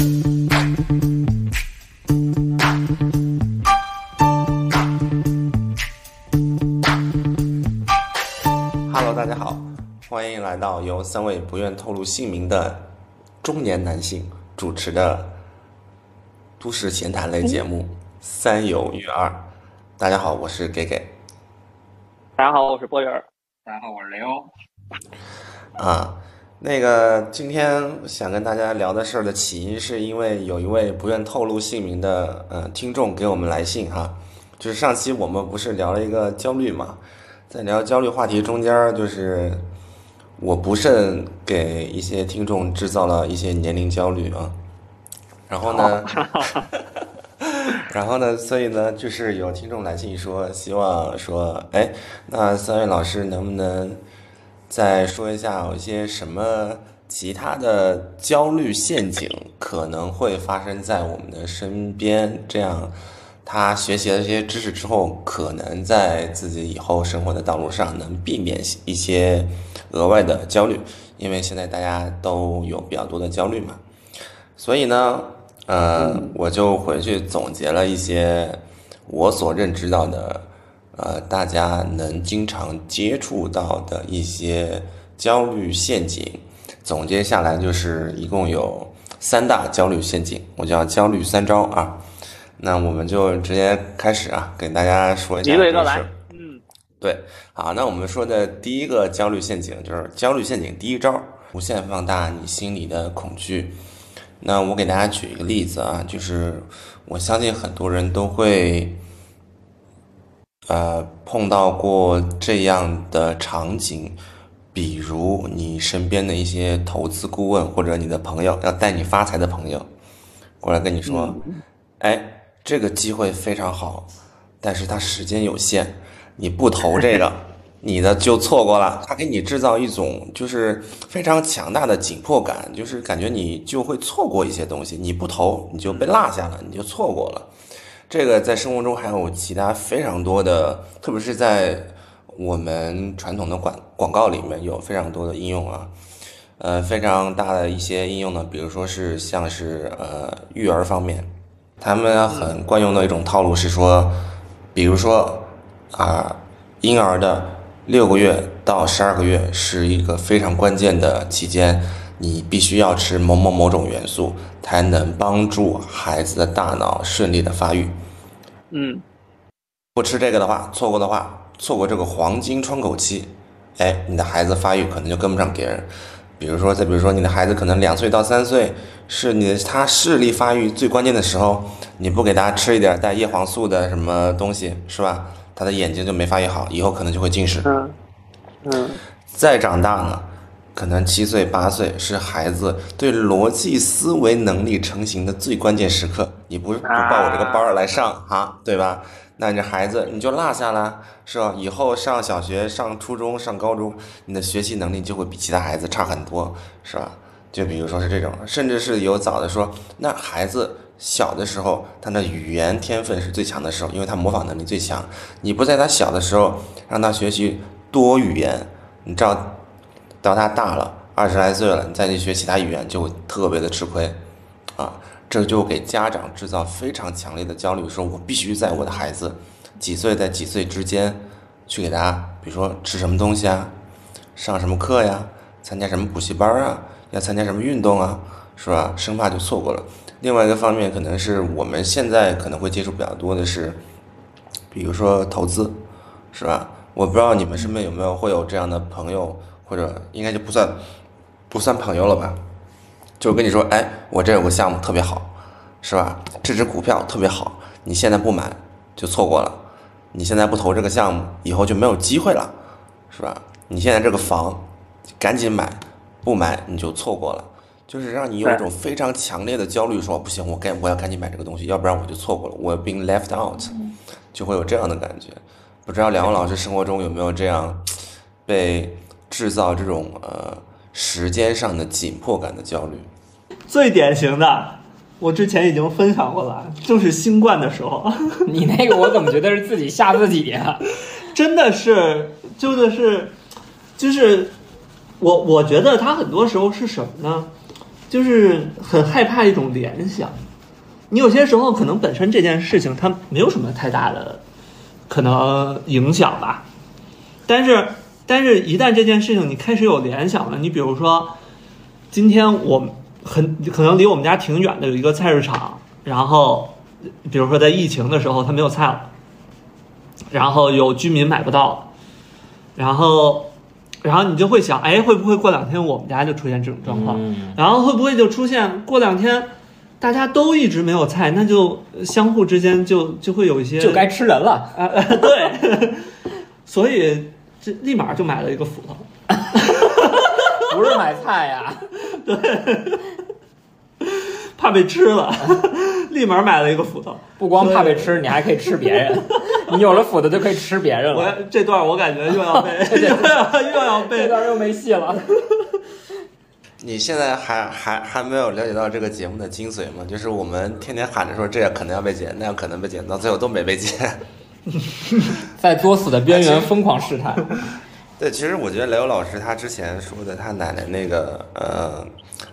Hello，大家好，欢迎来到由三位不愿透露姓名的中年男性主持的都市闲谈类节目《三有育二》。大家好，我是给给大家好，我是波云。大家好，我是雷欧。啊。那个今天想跟大家聊的事儿的起因，是因为有一位不愿透露姓名的呃听众给我们来信哈，就是上期我们不是聊了一个焦虑嘛，在聊焦虑话题中间儿，就是我不慎给一些听众制造了一些年龄焦虑啊，然后呢，然后呢，所以呢，就是有听众来信说，希望说，哎，那三位老师能不能再说一下有一些什么其他的焦虑陷阱可能会发生在我们的身边？这样，他学习了这些知识之后，可能在自己以后生活的道路上能避免一些额外的焦虑，因为现在大家都有比较多的焦虑嘛。所以呢，呃，我就回去总结了一些我所认知到的。呃，大家能经常接触到的一些焦虑陷阱，总结下来就是一共有三大焦虑陷阱，我叫焦虑三招啊。那我们就直接开始啊，给大家说一下。一个一个来。嗯，对，好，那我们说的第一个焦虑陷阱就是焦虑陷阱第一招，无限放大你心里的恐惧。那我给大家举一个例子啊，就是我相信很多人都会。呃，碰到过这样的场景，比如你身边的一些投资顾问或者你的朋友要带你发财的朋友，过来跟你说，哎，这个机会非常好，但是它时间有限，你不投这个，你的就错过了。他给你制造一种就是非常强大的紧迫感，就是感觉你就会错过一些东西，你不投你就被落下了，你就错过了。这个在生活中还有其他非常多的，特别是在我们传统的广广告里面有非常多的应用啊，呃，非常大的一些应用呢，比如说是像是呃育儿方面，他们很惯用的一种套路是说，比如说啊，婴儿的六个月到十二个月是一个非常关键的期间，你必须要吃某某某种元素，才能帮助孩子的大脑顺利的发育。嗯，不吃这个的话，错过的话，错过这个黄金窗口期，哎，你的孩子发育可能就跟不上别人。比如说，再比如说，你的孩子可能两岁到三岁是你的他视力发育最关键的时候，你不给他吃一点带叶黄素的什么东西，是吧？他的眼睛就没发育好，以后可能就会近视。嗯嗯，再长大呢，可能七岁八岁是孩子对逻辑思维能力成型的最关键时刻。你不不报我这个班来上哈，对吧？那你这孩子你就落下了，是吧？以后上小学、上初中、上高中，你的学习能力就会比其他孩子差很多，是吧？就比如说是这种，甚至是有早的说，那孩子小的时候，他的语言天分是最强的时候，因为他模仿能力最强。你不在他小的时候让他学习多语言，你知道，到他大了二十来岁了，你再去学其他语言就特别的吃亏，啊。这就给家长制造非常强烈的焦虑，说我必须在我的孩子几岁在几岁之间去给他，比如说吃什么东西啊，上什么课呀，参加什么补习班啊，要参加什么运动啊，是吧？生怕就错过了。另外一个方面，可能是我们现在可能会接触比较多的是，比如说投资，是吧？我不知道你们身边有没有会有这样的朋友，或者应该就不算不算朋友了吧？就跟你说，哎，我这有个项目特别好，是吧？这只股票特别好，你现在不买就错过了，你现在不投这个项目，以后就没有机会了，是吧？你现在这个房，赶紧买，不买你就错过了，就是让你有一种非常强烈的焦虑，说不行，我该我要赶紧买这个东西，要不然我就错过了，我 being left out，就会有这样的感觉。不知道两位老师生活中有没有这样被制造这种呃？时间上的紧迫感的焦虑，最典型的，我之前已经分享过了，就是新冠的时候。你那个我怎么觉得是自己吓自己呀？真的是，真的是，就是我我觉得他很多时候是什么呢？就是很害怕一种联想。你有些时候可能本身这件事情它没有什么太大的可能影响吧，但是但是一旦这件事情你开始有联想了，你比如说今天我很可能离我们家挺远的有一个菜市场，然后比如说在疫情的时候它没有菜了，然后有居民买不到，然后。然后你就会想，哎，会不会过两天我们家就出现这种状况？然后会不会就出现过两天大家都一直没有菜，那就相互之间就就会有一些就该吃人了。啊对，所以这立马就买了一个斧头。不是买菜呀，对怕被吃了，立马买了一个斧头。不光怕被吃，你还可以吃别人。你有了斧头就可以吃别人了我。这段我感觉又要被 又要又要这被段又没戏了。你现在还还还没有了解到这个节目的精髓吗？就是我们天天喊着说这可能要被剪，那样可能被剪，到最后都没被剪。在作死的边缘疯狂试探。对，其实我觉得雷欧老师他之前说的他奶奶那个呃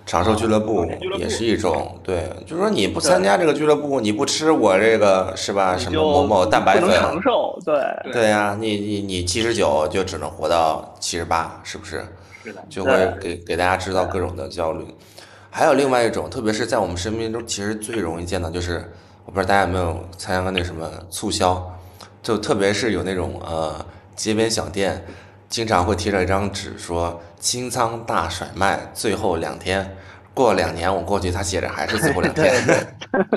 长寿俱乐部也是一种对，就是说你不参加这个俱乐部，你不吃我这个是吧？什么某某蛋白粉能长粉，寿，对，对呀、你你你七十九就只能活到七十八，是不是？是的，就会给给大家制造各种的焦虑。还有另外一种，特别是在我们身边中，其实最容易见到就是，我不知道大家有没有参加过那什么促销，就特别是有那种呃街边小店，经常会贴着一张纸说清仓大甩卖，最后两天。过两年我过去，他写着还是最后两天。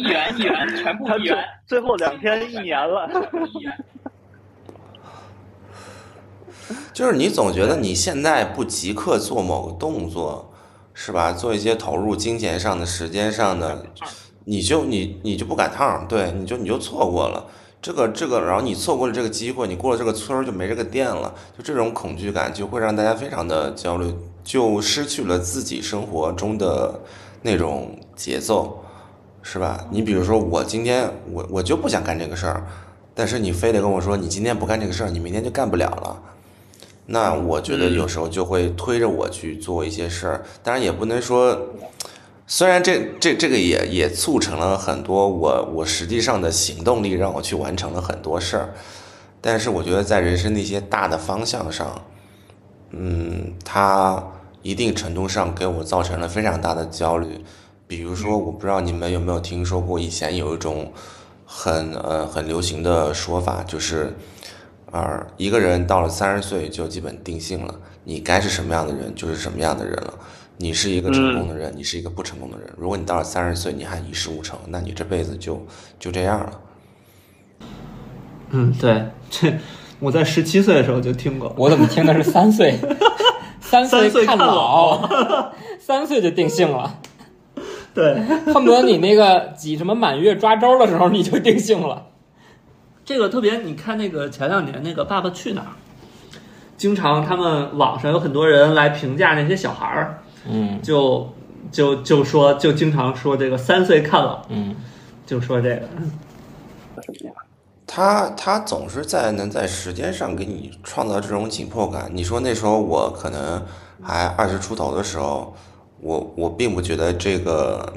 一元一元，全部一元最后两天一年了，就是你总觉得你现在不即刻做某个动作，是吧？做一些投入金钱上的、时间上的，你就你你就不赶趟儿，对，你就你就错过了这个这个，然后你错过了这个机会，你过了这个村儿就没这个店了，就这种恐惧感就会让大家非常的焦虑，就失去了自己生活中的那种节奏，是吧？你比如说我今天我我就不想干这个事儿，但是你非得跟我说你今天不干这个事儿，你明天就干不了了。那我觉得有时候就会推着我去做一些事儿，当然也不能说，虽然这这这个也也促成了很多我我实际上的行动力，让我去完成了很多事儿，但是我觉得在人生的一些大的方向上，嗯，它一定程度上给我造成了非常大的焦虑。比如说，我不知道你们有没有听说过，以前有一种很呃很流行的说法，就是。呃一个人到了三十岁就基本定性了，你该是什么样的人就是什么样的人了。你是一个成功的人，你是一个不成功的人。如果你到了三十岁你还一事无成，那你这辈子就就这样了。嗯，对，这我在十七岁的时候就听过。我怎么听的是三岁？三三岁看看老，三岁就定性了，对，恨不得你那个挤什么满月抓周的时候你就定性了。这个特别，你看那个前两年那个《爸爸去哪儿》，经常他们网上有很多人来评价那些小孩儿，嗯。就就就说就经常说这个三岁看老，嗯，就说这个，他他总是在能在时间上给你创造这种紧迫感。你说那时候我可能还二十出头的时候，我我并不觉得这个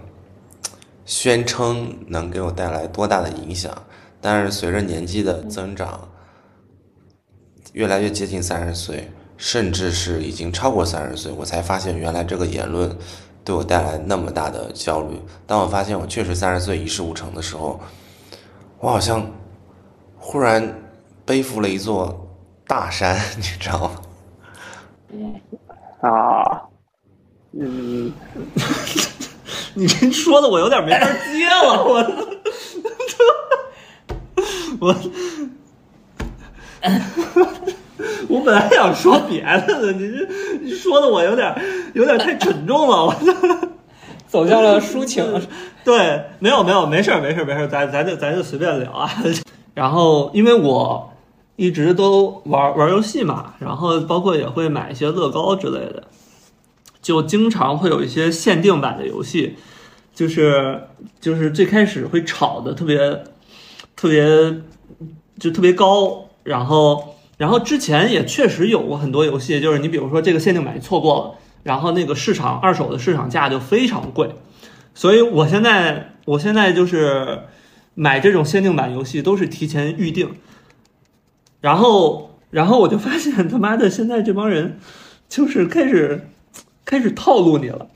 宣称能给我带来多大的影响，但是随着年纪的增长，越来越接近三十岁，甚至是已经超过三十岁，我才发现原来这个言论对我带来那么大的焦虑。当我发现我确实三十岁一事无成的时候，我好像忽然背负了一座大山，你知道吗？啊，嗯，你这说的我有点没法接了，我 我 我本来想说别的的，你这你说的我有点有点太沉重了，我 走向了抒情。对，没有没有，没事儿没事儿没事儿，咱咱就咱就随便聊啊。然后因为我一直都玩玩游戏嘛，然后包括也会买一些乐高之类的，就经常会有一些限定版的游戏，就是就是最开始会炒的特别特别就特别高，然后然后之前也确实有过很多游戏，就是你比如说这个限定版错过了，然后那个市场二手的市场价就非常贵，所以我现在我现在就是买这种限定版游戏都是提前预定，然后然后我就发现他妈的现在这帮人就是开始开始套路你了。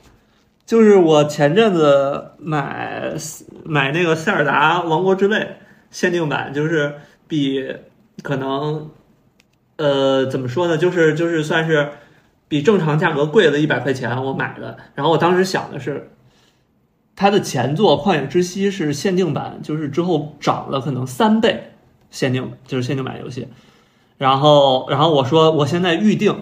就是我前阵子买买那个塞尔达王国之泪限定版，就是比可能呃怎么说呢，就是就是算是比正常价格贵了一百块钱我买的。然后我当时想的是，它的前作《旷野之息》是限定版，就是之后涨了可能三倍，限定就是限定版游戏。然后然后我说我现在预定，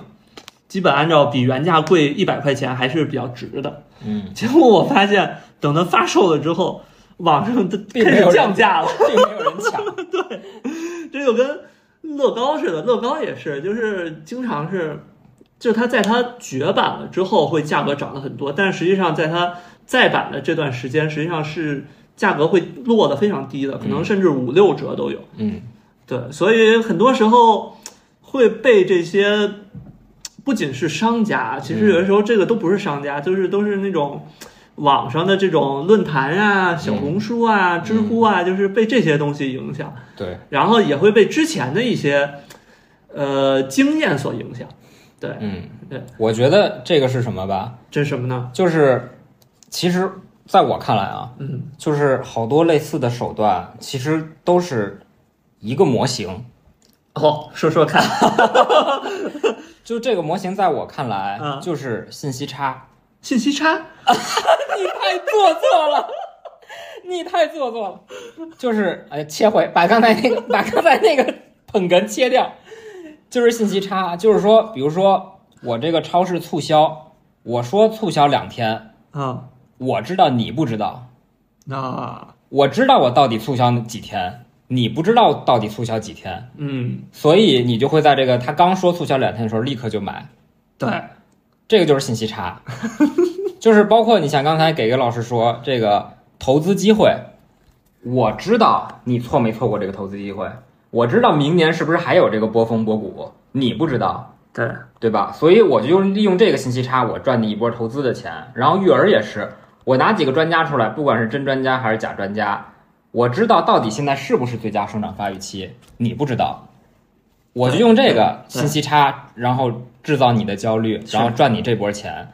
基本按照比原价贵一百块钱还是比较值的。嗯，结果我发现，等它发售了之后，网上都开始降价了。并没有人抢。对这就跟乐高似的，乐高也是，就是经常是，就是它在它绝版了之后会价格涨得很多，但是实际上在它再版的这段时间，实际上是价格会落得非常低的，可能甚至五六折都有。嗯，对，所以很多时候会被这些不仅是商家，其实有的时候这个都不是商家，就是都是那种网上的这种论坛啊、小红书啊、知乎啊，就是被这些东西影响，对，然后也会被之前的一些呃经验所影响。对，嗯，对，我觉得这个是什么吧？这是什么呢？就是其实在我看来啊，嗯，就是好多类似的手段，其实都是一个模型。哦，说说看。就这个模型，在我看来，嗯就是信息差。信息差，你太做作了，你太做作了。就是，哎，切回，把刚才那个，把刚才那个捧哏切掉，就是信息差。就是说，比如说我这个超市促销，我说促销两天，啊，我知道你不知道，那我知道我到底促销几天，你不知道到底促销几天，嗯，所以你就会在这个他刚说促销两天的时候立刻就买，对，这个就是信息差，就是包括你像刚才给个老师说这个投资机会，我知道你错没错过这个投资机会，我知道明年是不是还有这个波峰波谷，你不知道，对，对吧？所以我就用利用这个信息差，我赚你一波投资的钱。然后育儿也是，我拿几个专家出来，不管是真专家还是假专家，我知道到底现在是不是最佳生长发育期，你不知道，我就用这个信息差，然后制造你的焦虑，然后赚你这波钱。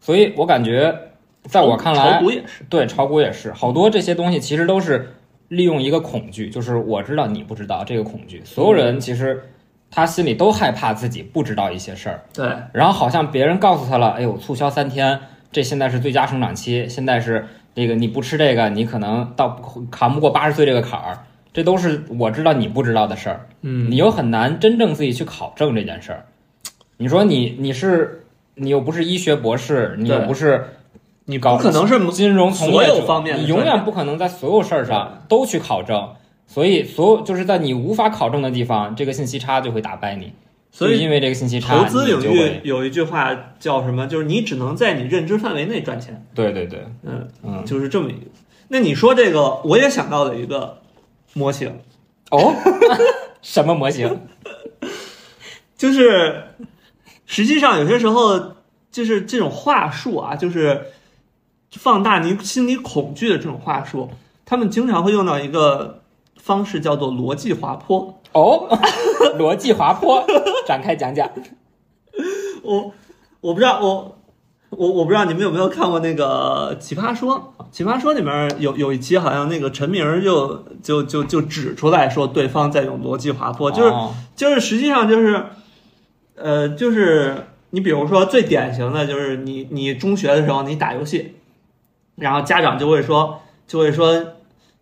所以我感觉，在我看炒来，股也是，对炒股也是，好多这些东西其实都是利用一个恐惧，就是我知道你不知道这个恐惧，所有人其实他心里都害怕自己不知道一些事儿。对，然后好像别人告诉他了，哎呦，促销三天，这现在是最佳生长期，现在是那个你不吃这个，你可能到扛不过八十岁这个坎儿，这都是我知道你不知道的事儿，嗯，你又很难真正自己去考证这件事儿。你说你你是你又不是医学博士，你又不是你搞不可能是金融从所业者有方面你永远不可能在所有事儿上都去考证，所以所有就是在你无法考证的地方，这个信息差就会打败你。所以因为这个信息差，投资领域有一句话叫什么？就是你只能在你认知范围内赚钱。对对对，嗯，嗯，就是这么一个。那你说这个，我也想到了一个模型，哦，什么模型？就是实际上有些时候就是这种话术啊，就是放大你心里恐惧的这种话术，他们经常会用到一个方式叫做逻辑滑坡。哦，逻辑滑坡，展开讲讲。我我不知道我我我不知道你们有没有看过那个《奇葩说》？《奇葩说》里面有有一期好像那个陈明儿就就就就指出来说对方在用逻辑滑坡，就是哦就是实际上就是，呃，就是你比如说最典型的就是你你中学的时候你打游戏，然后家长就会说就会说。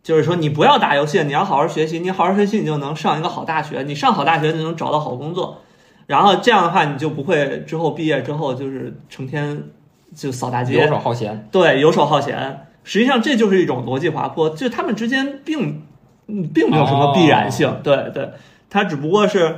就是说，你不要打游戏，你要好好学习。你好好学习，你就能上一个好大学。你上好大学，就能找到好工作。然后这样的话，你就不会之后毕业之后就是成天就扫大街游，手好闲。对，游手好闲。实际上这就是一种逻辑滑坡，就他们之间并嗯并没有什么必然性。对对，他只不过是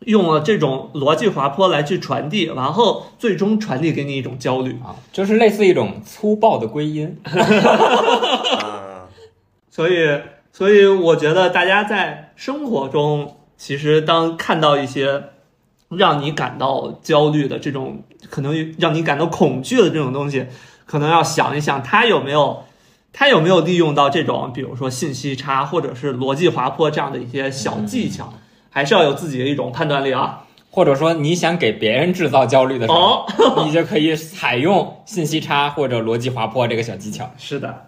用了这种逻辑滑坡来去传递，然后最终传递给你一种焦虑。啊，就是类似一种粗暴的归因。啊，所以，所以我觉得大家在生活中，其实当看到一些让你感到焦虑的这种，可能让你感到恐惧的这种东西，可能要想一想，他有没有，他有没有利用到这种，比如说信息差或者是逻辑滑坡这样的一些小技巧，还是要有自己的一种判断力啊。或者说你想给别人制造焦虑的时候，哦你就可以采用信息差或者逻辑滑坡这个小技巧。是的，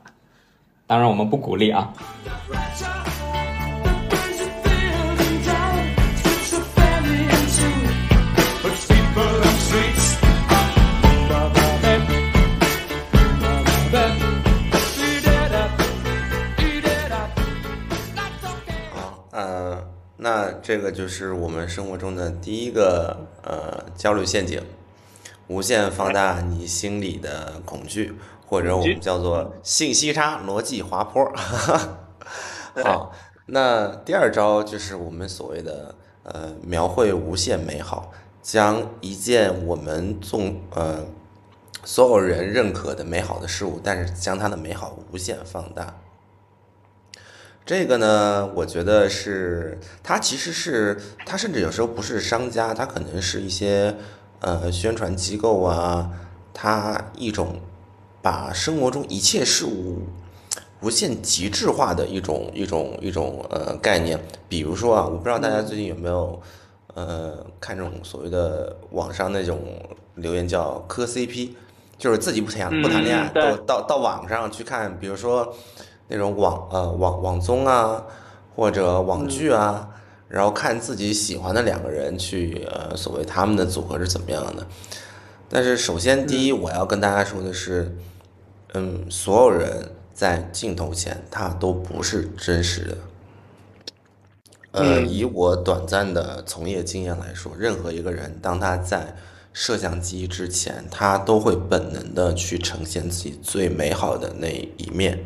当然我们不鼓励啊。那这个就是我们生活中的第一个呃焦虑陷阱，无限放大你心里的恐惧，或者我们叫做信息差逻辑滑坡。好，那第二招就是我们所谓的呃描绘无限美好，将一件我们纵呃所有人认可的美好的事物，但是将它的美好无限放大。这个呢，我觉得是它其实是它甚至有时候不是商家，它可能是一些呃宣传机构啊，它一种把生活中一切事物无限极致化的一种一种一种呃概念。比如说啊，我不知道大家最近有没有呃看这种所谓的网上那种留言叫磕 CP，就是自己不谈不谈恋爱，嗯到到到网上去看，比如说那种网呃网网综啊，或者网剧啊，然后看自己喜欢的两个人去呃所谓他们的组合是怎么样的。但是首先第一，我要跟大家说的是，嗯，所有人在镜头前他都不是真实的。呃，嗯以我短暂的从业经验来说，任何一个人当他在摄像机之前，他都会本能的去呈现自己最美好的那一面。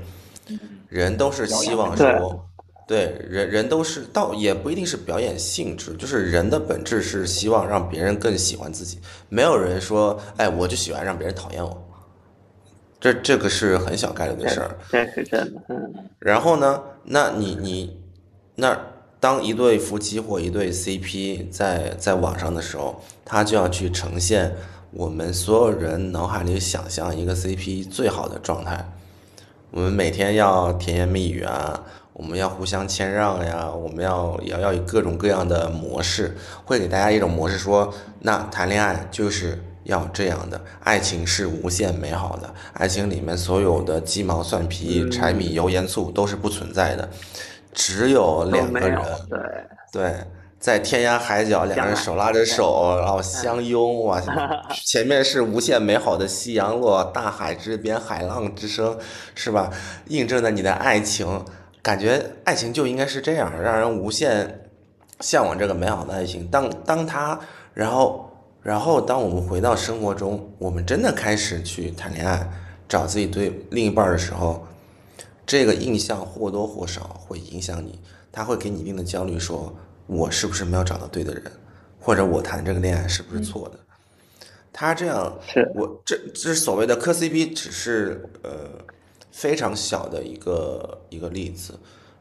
人都是希望说，对人人都是倒也不一定是表演性质，就是人的本质是希望让别人更喜欢自己。没有人说，哎，我就喜欢让别人讨厌我，这这个是很小概率的事儿。这是真的，嗯，然后呢，那你你那当一对夫妻或一对 CP 在在网上的时候，他就要去呈现我们所有人脑海里想象一个 CP 最好的状态。我们每天要甜言蜜语啊，我们要互相谦让呀，我们要也要以各种各样的模式，会给大家一种模式说，那谈恋爱就是要这样的，爱情是无限美好的，爱情里面所有的鸡毛蒜皮、柴米油盐醋都是不存在的，只有两个人，对，对，在天涯海角，两个人手拉着手，然后相拥，哇，前面是无限美好的夕阳落，大海之边，海浪之声，是吧？印证了你的爱情，感觉爱情就应该是这样，让人无限向往这个美好的爱情。当当他，然后然后当我们回到生活中，我们真的开始去谈恋爱，找自己对另一半的时候，这个印象或多或少会影响你，他会给你一定的焦虑，说我是不是没有找到对的人，或者我谈这个恋爱是不是错的？他这样，是我这这所谓的磕 CP 只是呃非常小的一个一个例子，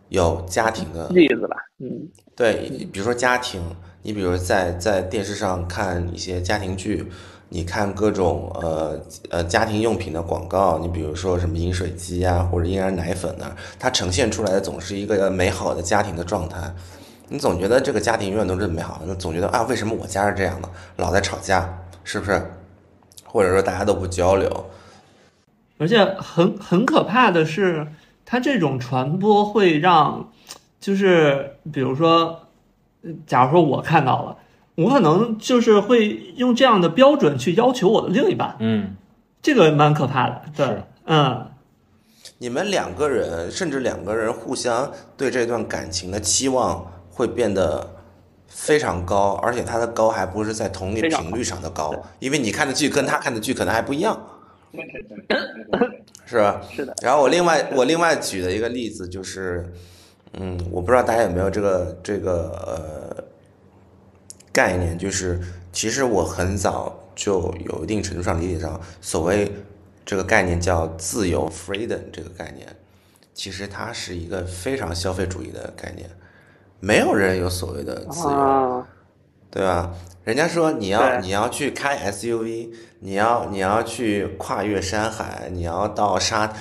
有家庭的例子吧，嗯，对，比如说家庭，你比如在在电视上看一些家庭剧，你看各种呃呃家庭用品的广告，你比如说什么饮水机啊，或者婴儿奶粉啊，它呈现出来的总是一个美好的家庭的状态。你总觉得这个家庭永远都是美好的，总觉得啊，为什么我家是这样的，老在吵架，是不是？或者说大家都不交流，而且很很可怕的是，它这种传播会让，就是比如说，呃假如说我看到了，我可能就是会用这样的标准去要求我的另一半，嗯，这个蛮可怕的。对，嗯，你们两个人，甚至两个人互相对这段感情的期望会变得非常高，而且它的高还不是在同一频率上的高，因为你看的剧跟他看的剧可能还不一样，是吧？是的。然后我另外我另外举的一个例子就是，嗯，我不知道大家有没有这个这个呃概念，就是其实我很早就有一定程度上理解上所谓这个概念叫自由 （freedom） 这个概念，其实它是一个非常消费主义的概念，没有人有所谓的自由。啊，对吧？人家说你要你要去开 SUV，你要你要去跨越山海，你要到沙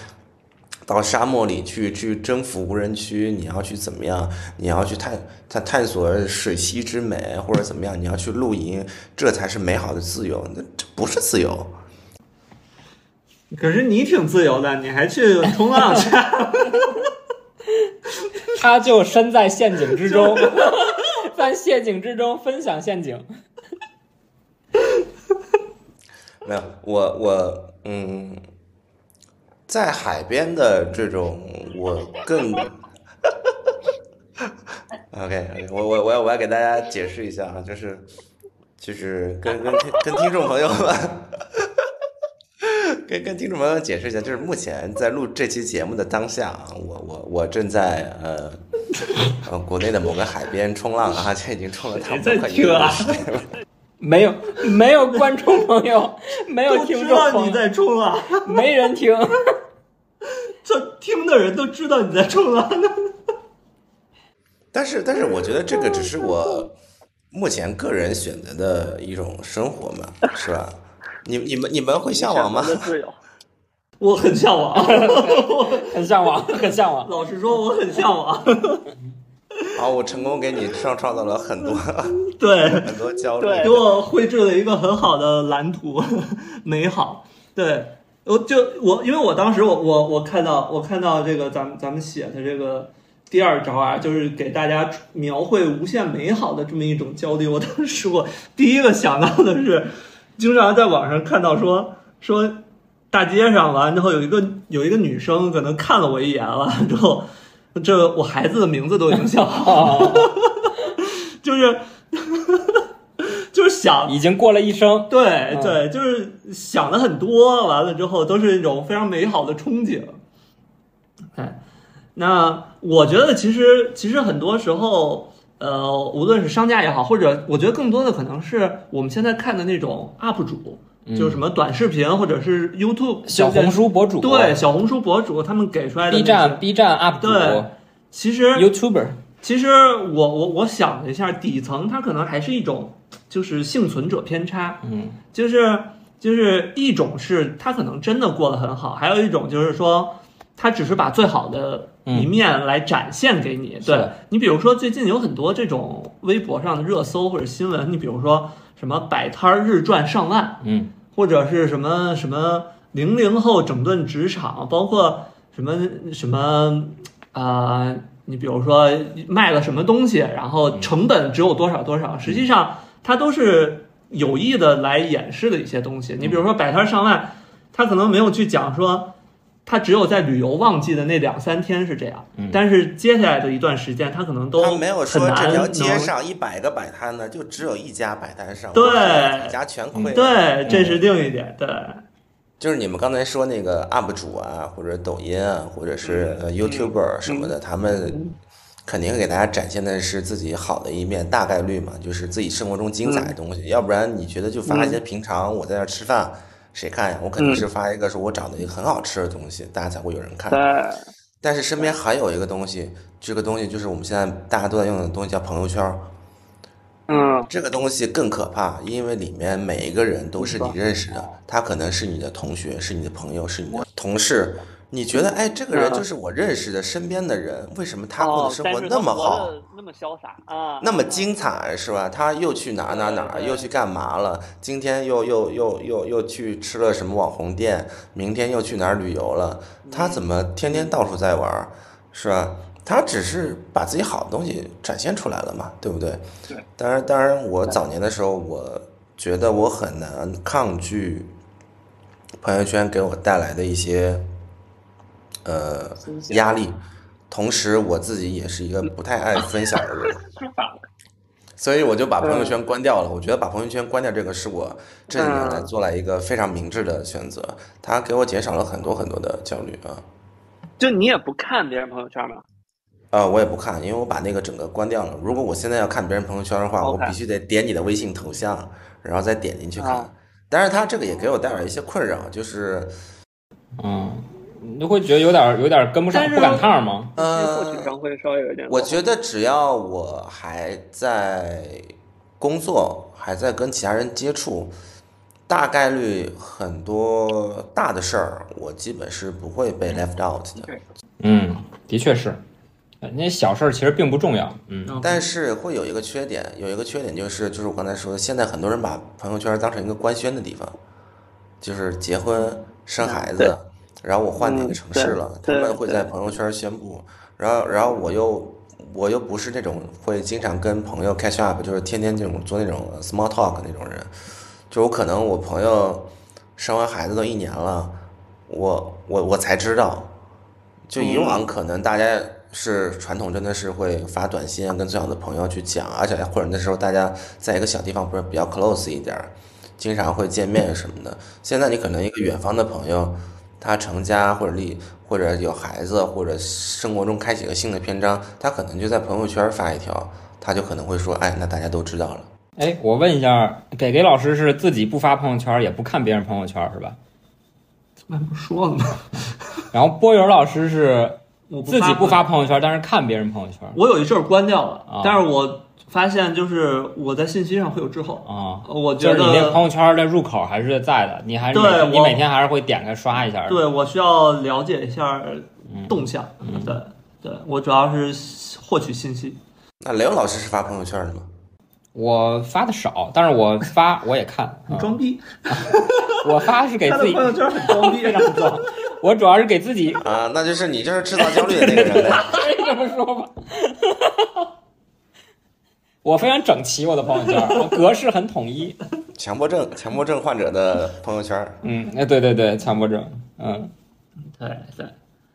到沙漠里去去征服无人区，你要去怎么样？你要去探探探索水溪之美，或者怎么样？你要去露营，这才是美好的自由。那这不是自由。可是你挺自由的，你还去冲浪去？他就身在陷阱之中，在陷阱之中分享陷阱。没有，我我嗯，在海边的这种我更 OK 我我我要我要给大家解释一下啊，就是就是跟跟听跟听众朋友们。跟跟听众朋友解释一下，就是目前在录这期节目的当下啊，我我我正在呃呃国内的某个海边冲浪啊，这已经冲了差不多快一个小时了。没有没有观众朋友，没有听众知道你，在冲浪，没人听。这听的人都知道你在冲浪。但是，但是我觉得这个只是我目前个人选择的一种生活嘛，是吧？你你们你们会向往吗选？择的自由，我很向往，很向往，很向往。老实说，我很向往。好，我成功给你创创造了很多 对，很多焦虑。对给我绘制了一个很好的蓝图，美好。对，我就我，因为我当时我我我看到我看到这个咱们咱们写的这个第二招啊，就是给大家描绘无限美好的这么一种焦虑。我当时我第一个想到的是，经常在网上看到说说大街上完之后有一个有一个女生可能看了我一眼了 之后，这我孩子的名字都已经想好了，就是就是想已经过了一生，对嗯。对，就是想的很多，完了之后都是一种非常美好的憧憬。哎，那我觉得其实其实很多时候，呃，无论是商家也好，或者我觉得更多的可能是我们现在看的那种 UP 主，就是什么短视频或者是 YouTube 嗯小红书博主，对小红书博主他们给出来的，B 站 B 站 UP 对主其实，YouTuber，其实我我我想了一下，底层它可能还是一种就是幸存者偏差，嗯，就是就是一种是他可能真的过得很好，还有一种就是说他只是把最好的一面来展现给你。对你比如说最近有很多这种微博上的热搜或者新闻，你比如说什么摆摊儿日赚上万，嗯，或者是什么什么零零后整顿职场，包括什么什么啊、呃你比如说卖了什么东西，然后成本只有多少多少，实际上它都是有意的来掩饰的一些东西。你比如说摆摊上万，他可能没有去讲说。他只有在旅游旺季的那两三天是这样，嗯。但是接下来的一段时间，他可能都他没有很说这条街能上一百个摆摊的，就只有一家摆摊上，对。一家全亏了。对，这是另一点，对，就是你们刚才说那个 UP 主啊，或者抖音啊，或者是呃 YouTuber 什么的，他们肯定给大家展现的是自己好的一面，大概率嘛，就是自己生活中精彩的东西。要不然你觉得就发一些平常我在那儿吃饭，谁看呀？我肯定是发一个说我找的一个很好吃的东西，大家才会有人看。但是身边还有一个东西，这个东西就是我们现在大家都在用的东西，叫朋友圈。嗯，这个东西更可怕，因为里面每一个人都是你认识的，他可能是你的同学，是你的朋友，是你的同事。你觉得，哎，这个人就是我认识的身边的人，为什么他过哦的生活那么好，得那么潇洒啊，那么精彩，是吧？他又去哪哪哪又去干嘛了？今天又又又又又去吃了什么网红店？明天又去哪儿旅游了？他怎么天天到处在玩儿，是吧？他只是把自己好的东西展现出来了嘛，对不对？对。当然，当然，我早年的时候，我觉得我很难抗拒朋友圈给我带来的一些呃压力，同时我自己也是一个不太爱分享的人。所以我就把朋友圈关掉了。我觉得把朋友圈关掉这个是我这几年来做了一个非常明智的选择，它给我减少了很多很多的焦虑啊。就你也不看别人朋友圈吗？呃，我也不看，因为我把那个整个关掉了。如果我现在要看别人朋友圈的话，我必须得点你的微信头像，然后再点进去看啊。但是它这个也给我带来一些困扰，就是嗯，你就会觉得有点有点跟不上，不赶趟吗？获取呃，上会稍微有一点。我觉得只要我还在工作，还在跟其他人接触，大概率很多大的事儿，我基本是不会被 left out 的。嗯，的确是，呃那些小事儿其实并不重要。嗯但是会有一个缺点，有一个缺点就是，就是我刚才说的，现在很多人把朋友圈当成一个官宣的地方，就是结婚、生孩对子，然后我换哪个城市了，他们会在朋友圈宣布，然后，然后我又我又不是那种会经常跟朋友 catch up，就是天天这种做那种 small talk 那种人，就我可能我朋友生完孩子都一年了，我我我才知道，就以往可能大家是传统，真的是会发短信啊跟最好的朋友去讲，而且或者那时候大家在一个小地方不是比较 close 一点，经常会见面什么的。现在你可能一个远方的朋友，他成家或者立或者有孩子，或者生活中开启一个新的篇章，他可能就在朋友圈发一条，他就可能会说，哎，那大家都知道了。哎，我问一下，给给老师是自己不发朋友圈，也不看别人朋友圈是吧？那不说了吗？然后波友老师是我自己不发朋友圈，但是看别人朋友圈我有一阵儿关掉了，啊但是我发现就是我在信息上会有滞后，啊。我觉就是你那朋友圈的入口还是在的，你还是对你每天还是会点开刷一下。对我需要了解一下动向，嗯对对，我主要是获取信息。那雷欧老师是发朋友圈的吗？我发的少，但是我发 我也看。装逼，我发是给自己朋友圈很装逼，非常装，我主要是给自己啊，那就是你就是制造焦虑的那个人呗。可以这么说吧。我非常整齐，我的朋友圈格式很统一。强迫症，强迫症患者的朋友圈。嗯，哎，对对对，强迫症。嗯，对对，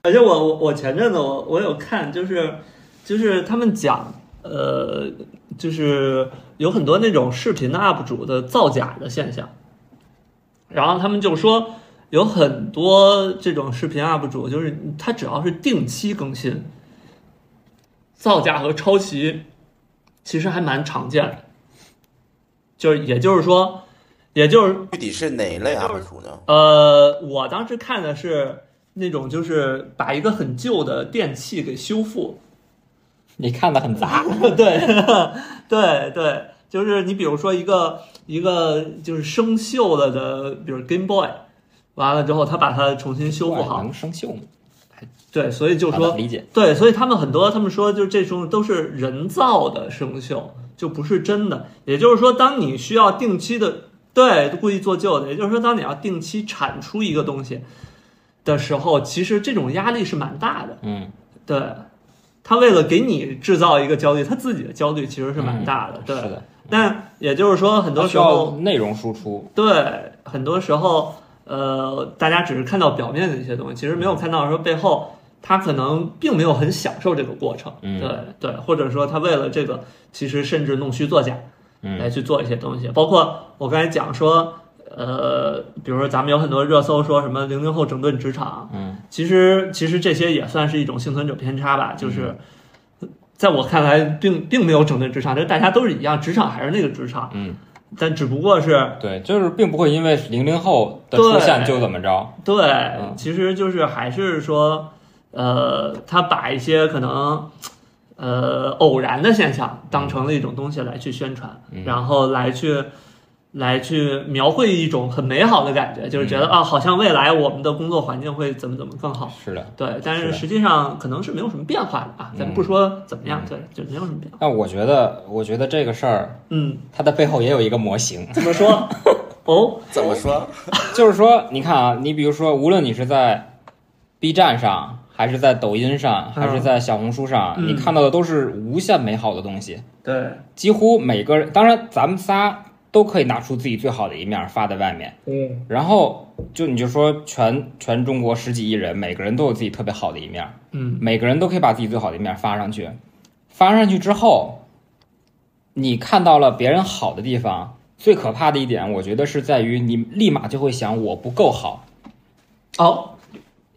而且我我我前阵子我我有看，就是就是他们讲，呃，就是有很多那种视频的 UP 主的造假的现象，然后他们就说有很多这种视频 UP 主，就是他只要是定期更新，造假和抄袭其实还蛮常见的，就是也就是说，也就是具体是哪一类 UP 主呢？呃，我当时看的是那种，就是把一个很旧的电器给修复。你看的很杂。对，对对，就是你比如说一个一个就是生锈了的，比如 Game Boy，完了之后他把它重新修复好能。生锈吗？对，所以就说理解。对，所以他们很多他们说就是这种都是人造的生锈，就不是真的。也就是说，当你需要定期的对故意做旧的，也就是说，当你要定期产出一个东西的时候，其实这种压力是蛮大的。嗯，对，他为了给你制造一个焦虑，他自己的焦虑其实是蛮大的。对，是的，但也就是说，很多时候内容输出。对，很多时候，呃，大家只是看到表面的一些东西，其实没有看到说背后他可能并没有很享受这个过程。嗯。对对，或者说他为了这个，其实甚至弄虚作假来嗯去做一些东西，包括我刚才讲说。呃，比如说咱们有很多热搜说什么零零后整顿职场，嗯，其实其实这些也算是一种幸存者偏差吧，就是在我看来并并没有整顿职场，就是大家都是一样，职场还是那个职场，嗯，但只不过是对，就是并不会因为零零后的出现就怎么着。对，嗯其实就是还是说，呃，他把一些可能呃偶然的现象当成了一种东西来去宣传，嗯然后来去来去描绘一种很美好的感觉，就是觉得、啊，好像未来我们的工作环境会怎么怎么更好。是的。对，但是实际上可能是没有什么变化的啊，咱们不说怎么样，对，就没有什么变化。但我觉得，我觉得这个事儿，嗯，它的背后也有一个模型，怎么说？哦，怎么说？就是说，你看啊，你比如说，无论你是在 B 站上，还是在抖音上，还是在小红书上，嗯你看到的都是无限美好的东西。对，几乎每个人，当然咱们仨都可以拿出自己最好的一面发在外面。嗯然后就你就说全全中国十几亿人，每个人都有自己特别好的一面，嗯。每个人都可以把自己最好的一面发上去。发上去之后，你看到了别人好的地方，最可怕的一点，我觉得是在于你立马就会想我不够好，哦，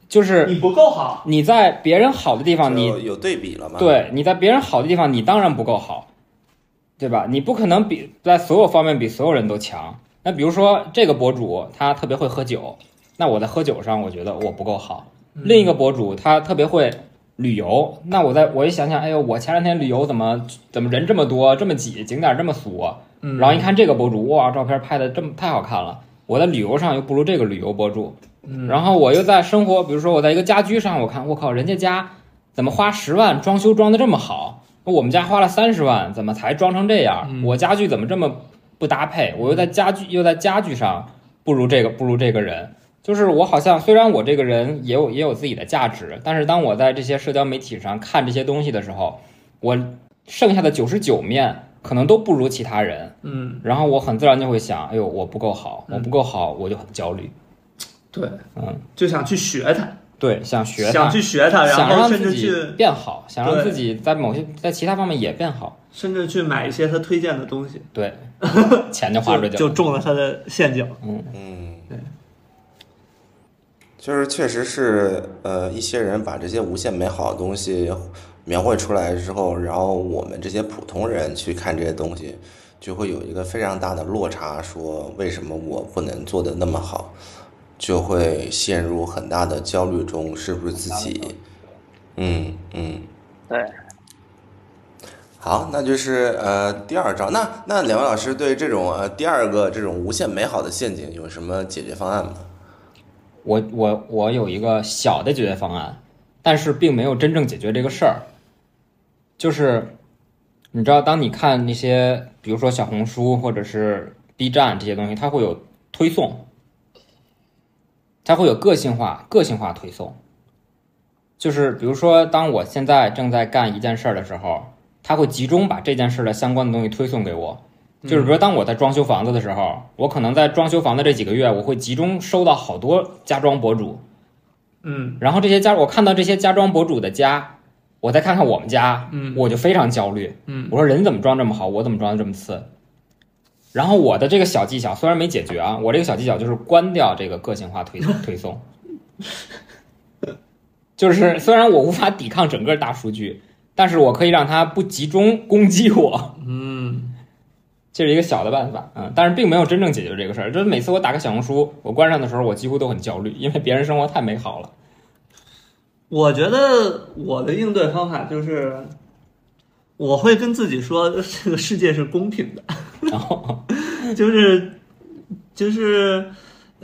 就是你不够好，你在别人好的地方，你有对比了吗？，对，你在别人好的地方，你当然不够好，对吧？你不可能比在所有方面比所有人都强。那比如说这个博主他特别会喝酒，那我在喝酒上我觉得我不够好。另一个博主他特别会旅游，那我在我一想想，哎呦，我前两天旅游怎么怎么人这么多，这么挤，景点这么俗，嗯。然后一看这个博主，哇，照片拍的这么太好看了，我在旅游上又不如这个旅游博主，嗯。然后我又在生活，比如说我在一个家居上，我看我靠，人家家怎么花十万装修装的这么好，我们家花了三十万，怎么才装成这样？嗯我家具怎么这么不搭配？我又在家具又在家具上不如这个不如这个人。就是我好像虽然我这个人也有也有自己的价值，但是当我在这些社交媒体上看这些东西的时候，我剩下的九十九面可能都不如其他人，嗯，然后我很自然就会想，哎呦，我不够好，我不够好，我就很焦虑。对，嗯，就想去学它，对，想学他想去学他，然想后让自己甚至去变好，想让自己在某些在其他方面也变好，甚至去买一些他推荐的东西，对，钱就花出去了。就中了他的陷阱。嗯，对，就是确实是，呃，一些人把这些无限美好的东西描绘出来之后，然后我们这些普通人去看这些东西，就会有一个非常大的落差，说为什么我不能做的那么好，就会陷入很大的焦虑中，是不是自己？嗯嗯。对，好，那就是呃第二招。那那两位老师对这种呃第二个这种无限美好的陷阱有什么解决方案吗？我我我有一个小的解决方案，但是并没有真正解决这个事儿。就是你知道，当你看那些，比如说小红书或者是 B 站这些东西，它会有推送，它会有个性化、个性化推送。就是比如说，当我现在正在干一件事儿的时候，它会集中把这件事儿的相关的东西推送给我。就是比如说，当我在装修房子的时候，我可能在装修房的这几个月，我会集中收到好多家装博主，嗯然后这些家，我看到这些家装博主的家，我再看看我们家，嗯我就非常焦虑。嗯我说人怎么装这么好，我怎么装的这么次？然后我的这个小技巧虽然没解决啊，我这个小技巧就是关掉这个个性化推推送，就是虽然我无法抵抗整个大数据，但是我可以让它不集中攻击我。嗯，这是一个小的办法，嗯，但是并没有真正解决这个事儿。就是每次我打开小红书，我关上的时候，我几乎都很焦虑，因为别人生活太美好了。我觉得我的应对方法就是，我会跟自己说，这个世界是公平的，然后，就是就是。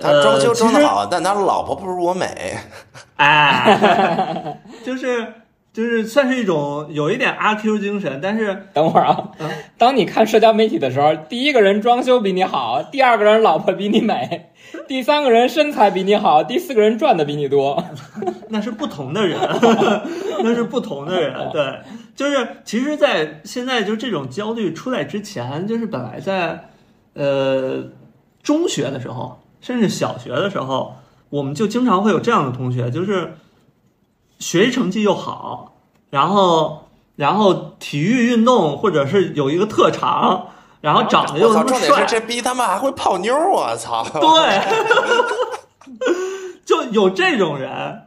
他装修装的好，但他老婆不如我美。哎，就是就是算是一种有一点阿 Q 精神，但是等会儿啊嗯，当你看社交媒体的时候，第一个人装修比你好，第二个人老婆比你美，第三个人身材比你好，第四个人赚的比你多。那是不同的人，那是不同的人。对，就是其实，在现在就这种焦虑出来之前，就是本来在呃中学的时候，甚至小学的时候，我们就经常会有这样的同学，就是学习成绩又好，然后然后体育运动或者是有一个特长，然后长得又我操，那么帅重点是，这逼他妈还会泡妞儿，我操！对，就有这种人，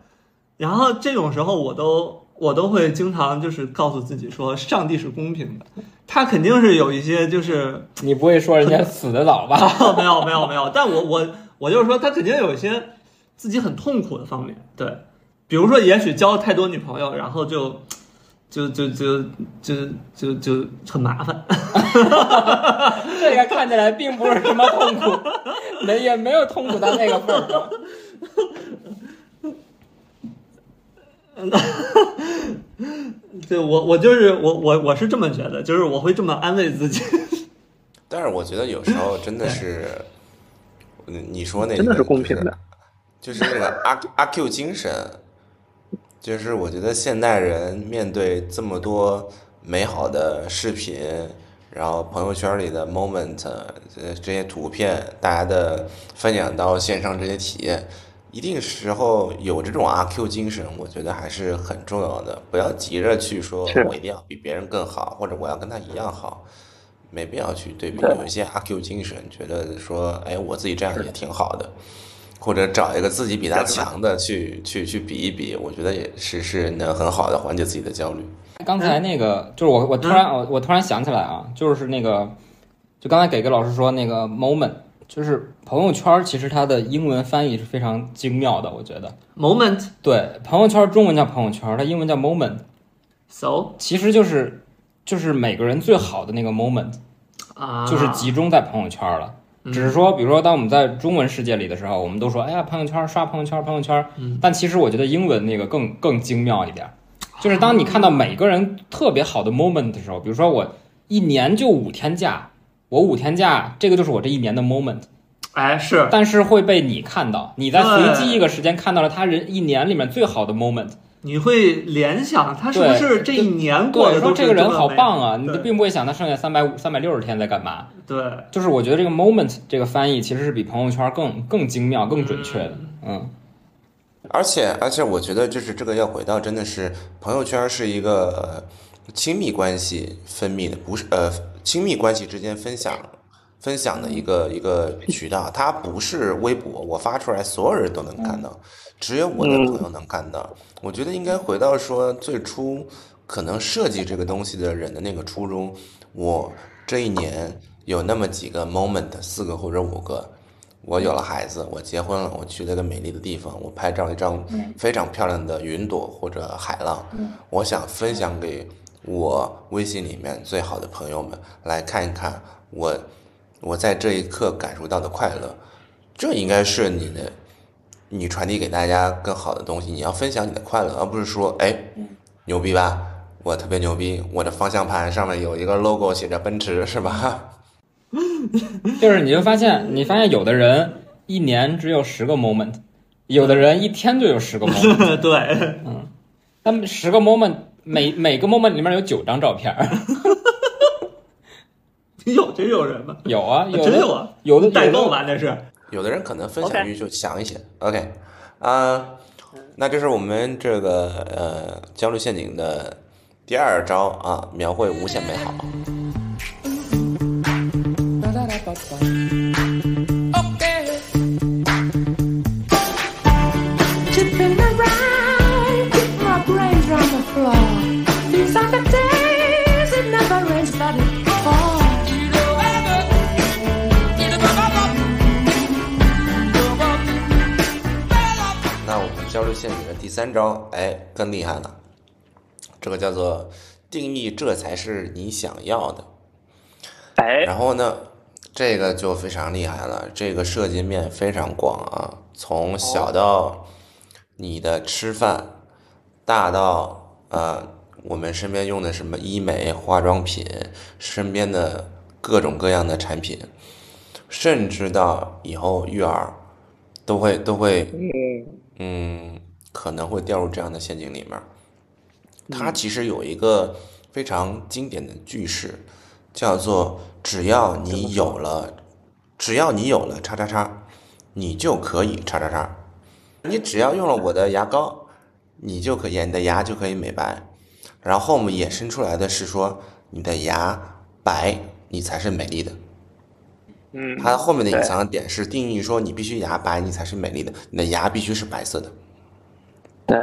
然后这种时候我都我都会经常就是告诉自己说，上帝是公平的，他肯定是有一些就是你不会说人家死的早吧？没有没有没有，但我我我就是说他肯定有一些自己很痛苦的方面，对，比如说也许交了太多女朋友，然后就。就就就就就就很麻烦，这个看起来并不是什么痛苦，没也没有痛苦到那个份儿上。对我我就是我我我是这么觉得，就是我会这么安慰自己。但是我觉得有时候真的是，嗯你说那个真的是公平的，就是就是那个阿阿 Q 精神，就是我觉得现代人面对这么多美好的视频，然后朋友圈里的 moment，呃这些图片，大家的分享到线上这些体验，一定时候有这种阿 Q 精神，我觉得还是很重要的。不要急着去说我一定要比别人更好，或者我要跟他一样好。没必要去对比，对有一些阿 Q 精神，觉得说，哎，我自己这样也挺好的，或者找一个自己比他强的去去去比一比，我觉得也是是能很好的缓解自己的焦虑。刚才那个就是我我突然我我突然想起来啊，就是那个就刚才给个老师说那个 moment，就是朋友圈，其实它的英文翻译是非常精妙的，我觉得。moment 对，朋友圈中文叫朋友圈，它英文叫 moment，so 其实就是就是每个人最好的那个 moment，啊，就是集中在朋友圈了。只是说，比如说，当我们在中文世界里的时候，我们都说，哎呀，朋友圈刷朋友圈，朋友圈。但其实我觉得英文那个更更精妙一点，就是当你看到每个人特别好的 moment 的时候，比如说我一年就五天假，我五天假，这个就是我这一年的 moment。哎是但是会被你看到，你在随机一个时间看到了他人一年里面最好的 moment。你会联想他是不是这一年过对，说的都是这个人好棒啊，你对并不会想他剩下三百五、三百六十天在干嘛。对，就是我觉得这个 moment 这个翻译其实是比朋友圈更更精妙、更准确的。嗯，而且而且，我觉得就是这个要回到真的是朋友圈是一个呃亲密关系分泌的，不是呃亲密关系之间分享分享的一个一个渠道，它不是微博，我发出来所有人都能看到，只有我的朋友能看到。我觉得应该回到说最初可能设计这个东西的人的那个初衷，我这一年有那么几个 moment，四个或者五个。我有了孩子，我结婚了，我去了一个美丽的地方，我拍照一张非常漂亮的云朵或者海浪，我想分享给我微信里面最好的朋友们来看一看我我在这一刻感受到的快乐，这应该是你的你传递给大家更好的东西，你要分享你的快乐，而不是说哎牛逼吧，我特别牛逼，我的方向盘上面有一个 logo 写着奔驰是吧？就是你就发现，你发现有的人一年只有十个 moment，有的人一天就有十个 moment，对，嗯，他们十个 moment 每每个 moment 里面有九张照片儿。有真有人吗？有啊，真有啊，有的有的代购吧，那是。有的人可能分享欲就强一些。OK，啊、那这是我们这个呃焦虑陷阱的第二招啊，描绘无限美好。我们焦虑陷阱的第三招，哎，更厉害了，这个叫做定义，这才是你想要的。哎，然后呢，这个就非常厉害了，这个涉及面非常广啊，从小到你的吃饭，大到呃我们身边用的什么医美、化妆品，身边的各种各样的产品，甚至到以后育儿，都会都会嗯可能会掉入这样的陷阱里面儿。它其实有一个非常经典的句式，叫做“只要你有了，只要你有了叉叉叉，你就可以叉叉叉。你只要用了我的牙膏，你就可以，你的牙就可以美白。然后我们衍生出来的是说，你的牙白，你才是美丽的。嗯，它后面的隐藏的点是定义说，你必须牙白，你才是美丽的，你的牙必须是白色的。对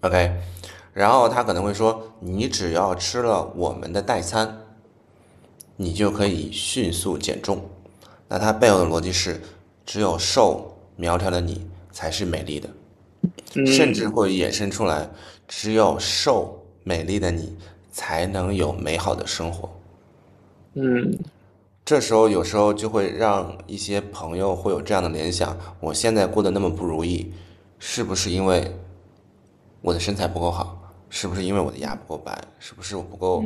，OK，然后他可能会说，你只要吃了我们的代餐，你就可以迅速减重。那它背后的逻辑是，只有瘦苗条的你才是美丽的，嗯甚至会衍生出来，只有瘦美丽的你才能有美好的生活。嗯这时候有时候就会让一些朋友会有这样的联想：我现在过得那么不如意，是不是因为我的身材不够好？是不是因为我的牙不够白？是不是我不够？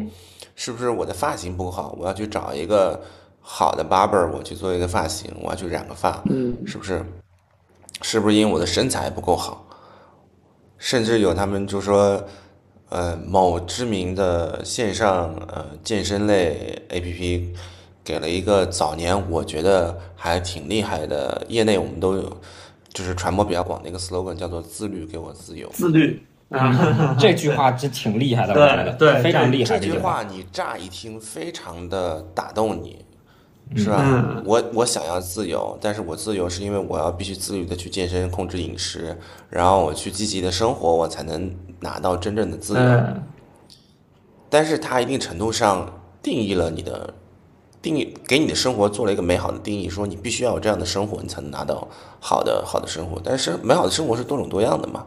是不是我的发型不够好？我要去找一个好的 barber，我去做一个发型，我要去染个发，嗯是不是？是不是因为我的身材不够好？甚至有他们就说，呃，某知名的线上呃健身类 APP 给了一个早年我觉得还挺厉害的，业内我们都有，就是传播比较广的一个 slogan，叫做“自律给我自由”。自律啊，这句话真挺厉害的，我对觉得对非常厉害。这句话你乍一听非常的打动你，是吧？嗯我我想要自由，但是我自由是因为我要必须自律的去健身、控制饮食，然后我去积极的生活，我才能拿到真正的自由。嗯，但是它一定程度上定义了你的定义给你的生活做了一个美好的定义，说你必须要有这样的生活，你才能拿到好的好的生活。但是美好的生活是多种多样的嘛，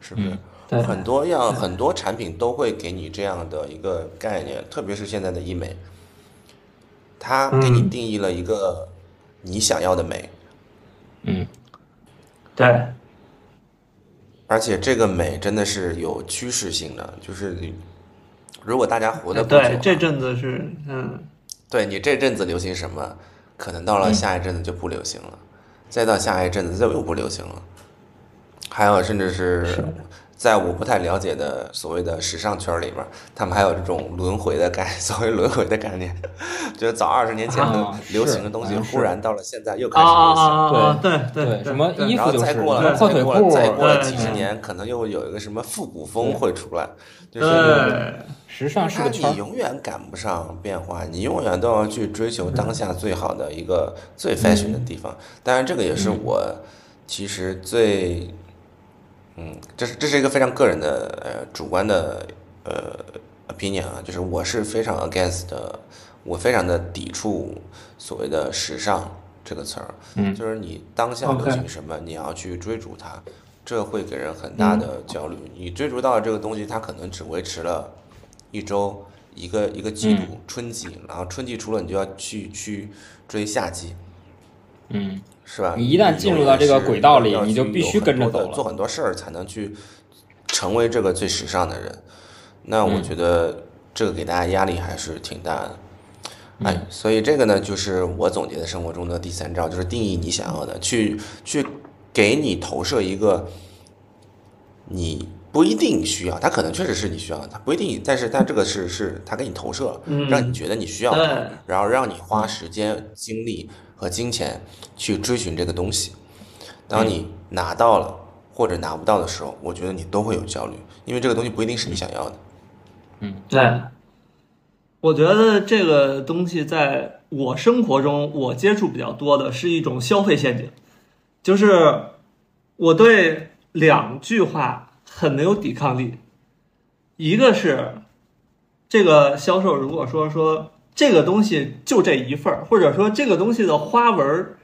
是不是？对。很多样很多产品都会给你这样的一个概念，特别是现在的医美，它给你嗯。定义了一个你想要的美，嗯，对，而且这个美真的是有趋势性的，就是如果大家活得不久啊，对，这阵子是嗯，对你这阵子流行什么，可能到了下一阵子就不流行了，再到下一阵子就又不流行了。还有甚至是在我不太了解的所谓的时尚圈里边，他们还有这种轮回的概，所谓轮回的概念，就是早二十年前的啊 流行的东西，忽然到了现在又开啊始流行。啊啊啊！对对对什么衣然后服就是再过了，再过了，裤，再过了几十年，可能又有一个什么复古风会出来，就是对，时尚是它个圈。你永远赶不上变化，你永远都要去追求当下最好的一个最 fashion 的地方。当然，这个也是我其实最，嗯，这是这是一个非常个人的呃主观的呃 opinion 啊，就是我是非常 against 的，我非常的抵触所谓的时尚这个词儿，嗯就是你当下流行什么，你要去追逐它。这会给人很大的焦虑。你追逐到的这个东西，它可能只维持了一周、一个一个季度，春季，然后春季除了，你就要去去追夏季，嗯，是吧？你一旦进入到这个轨道里你就必须跟着走做很多事儿才能去成为这个最时尚的人。那我嗯觉得这个给大家压力还是挺大的。嗯哎，所以这个呢，就是我总结的生活中的第三招，就是定义你想要的，去去给你投射一个你不一定需要，它可能确实是你需要的，它不一定，但是它这个是是它给你投射，嗯。让你觉得你需要然后让你花时间、精力和金钱去追寻这个东西。当你拿到了或者拿不到的时候，我觉得你都会有焦虑，因为这个东西不一定是你想要的。嗯。对，我觉得这个东西在我生活中我接触比较多的是一种消费陷阱，就是我对两句话很没有抵抗力，一个是这个销售如果说说这个东西就这一份儿，或者说这个东西的花纹儿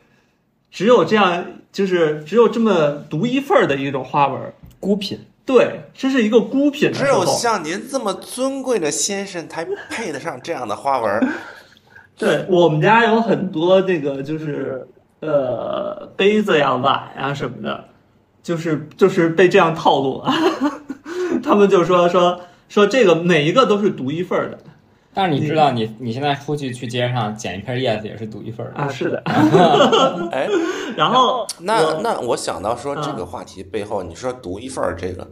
只有这样，就是只有这么独一份儿的一种花纹儿，孤品。对，这是一个孤品的只有像您这么尊贵的先生才配得上这样的花纹儿。对我们家有很多那个就是呃杯子呀、碗呀什么的，就是就是被这样套路了。他们就说说说这个每一个都是独一份儿的但是你知道你，你现在出去去街上捡一片叶子也是独一份儿的。啊，是的。哎，然后那那我想到说嗯这个话题背后，你说独一份儿这个，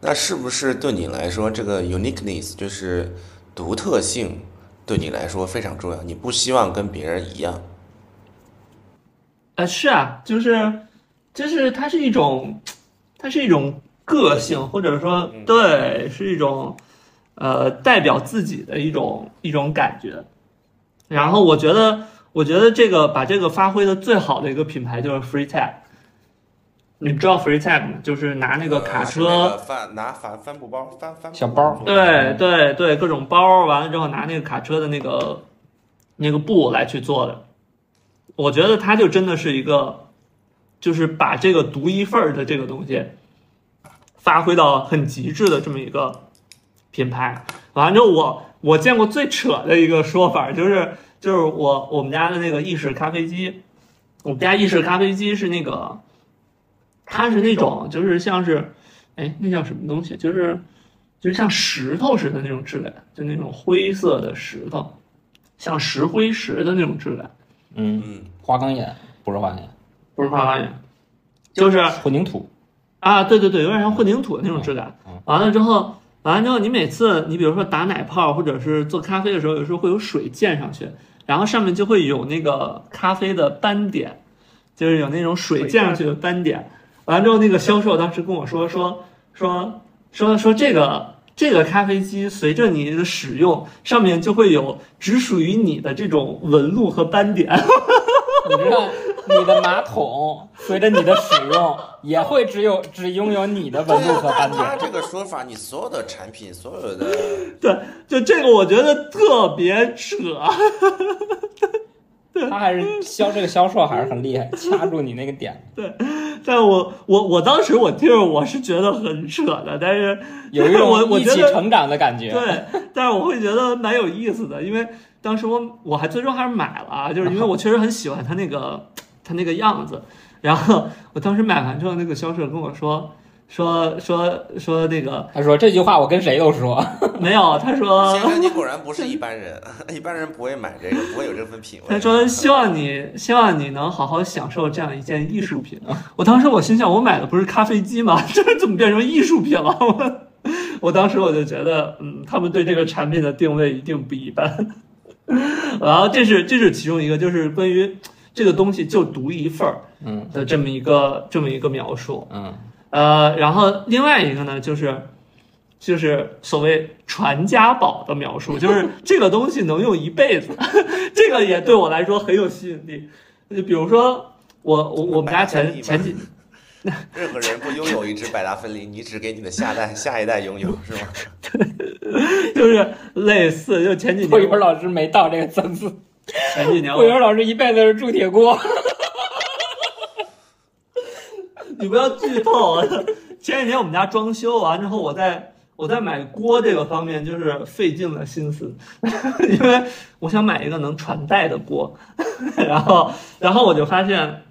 那是不是对你来说这个 uniqueness 就是独特性，对你来说非常重要？你不希望跟别人一样。呃是啊，就是就是它是一种它是一种个性，或者说对，是一种呃代表自己的一种一种感觉。然后我觉得，我觉得这个把这个发挥的最好的一个品牌就是 Free Tag。你知道 Free Tag 吗？就是拿那个卡车，那个帆拿帆帆布包帆帆小包对对对，各种包完了之后拿那个卡车的那个那个布来去做的。我觉得它就真的是一个，就是把这个独一份儿的这个东西发挥到很极致的这么一个品牌。完了之后我，我见过最扯的一个说法就是，就是我我们家的那个意式咖啡机，我们家意式咖啡机是那个，它是那种就是像是，哎，那叫什么东西？就是就是像石头似的那种质感，就那种灰色的石头，像石灰石的那种质感，嗯，嗯，花岗岩不是花岗岩，不是花岗岩，就是混凝土。啊，对对对，有点像混凝土的那种质感。完了之后，完了之后，你每次你比如说打奶泡或者是做咖啡的时候，有时候会有水溅上去，然后上面就会有那个咖啡的斑点，就是有那种水溅上去的斑点。完了之后，那个销售当时跟我说说说说说这个这个咖啡机随着你的使用，上面就会有只属于你的这种纹路和斑点。你知道，你的马桶随着你的使用也会只有只拥有你的纹路和斑点。他这个说法，你所有的产品，所有的 对，就这个我觉得特别扯。他还是销这个销售还是很厉害，掐住你那个点，对但我我我当时我听着我是觉得很扯的，但是有一 我种我觉得一起成长的感觉。对，但是我会觉得蛮有意思的，因为当时我我还最终还是买了啊，就是因为我确实很喜欢他那个它那个样子。然后我当时买完之后，那个销售跟我说说说说那个他说这句话我跟谁都说，没有，他说 先生，你果然不是一般人，一般人不会买这个，不会有这份品味。他说希望你希望你能好好享受这样一件艺术品。我当时我心想，我买的不是咖啡机吗？这怎么变成艺术品了？我我当时我就觉得，嗯，他们对这个产品的定位一定不一般。然后这是这是其中一个，就是关于这个东西就独一份儿嗯的这么一个这么一个描述。嗯，呃，然后另外一个呢，就是就是所谓传家宝的描述，就是这个东西能用一辈子，这个也对我来说很有吸引力。就比如说我我我们家前前几 任何人不拥有一只百达翡丽，你只给你的下代下一代拥有，是吗？就是类似，就前几郭年元老师没到这个层次，前几年郭元我老师一辈子是铸铁锅。你不要剧透啊！前几年我们家装修完之后，我在我在买锅这个方面就是费尽了心思，因为我想买一个能传代的锅，然后然后我就发现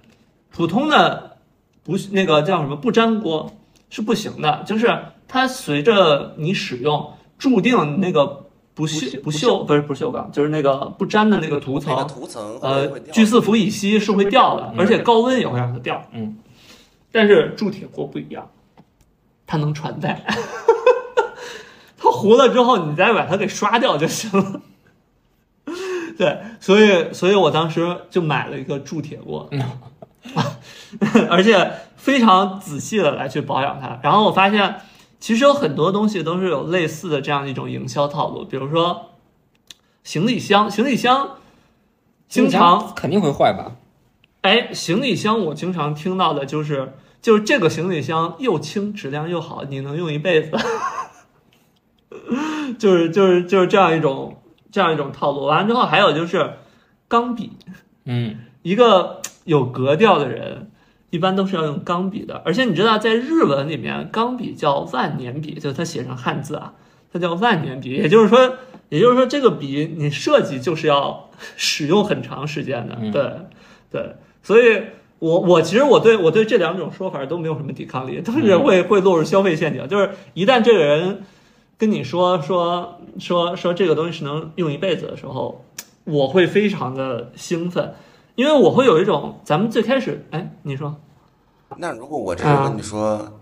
普通的不那个叫什么不粘锅是不行的，就是它随着你使用，注定那个不锈不锈不是不锈钢，就是那个不粘的那个涂那个层，涂层呃聚四氟乙烯是会掉的，嗯而且高温也会让它掉。嗯，但是铸铁锅不一样，它能传代，它糊了之后，你再把它给刷掉就行了。对，所以所以我当时就买了一个铸铁锅，而且非常仔细的来去保养它。然后我发现，其实有很多东西都是有类似的这样一种营销套路，比如说行李箱，行李箱经常肯定会坏吧？哎，行李箱我经常听到的就是，就是这个行李箱又轻，质量又好，你能用一辈子，就是就是就是这样一种这样一种套路。完了之后，还有就是钢笔，嗯，一个有格调的人，一般都是要用钢笔的。而且你知道，在日文里面，钢笔叫万年笔，就是它写上汉字啊，它叫万年笔。也就是说，也就是说，这个笔你设计就是要使用很长时间的。嗯对对，所以我我其实我对我对这两种说法都没有什么抵抗力，都是会会落入消费陷阱。就是一旦这个人跟你说说说说这个东西是能用一辈子的时候，我会非常的兴奋，因为我会有一种咱们最开始，哎，你说，那如果我这样跟你说，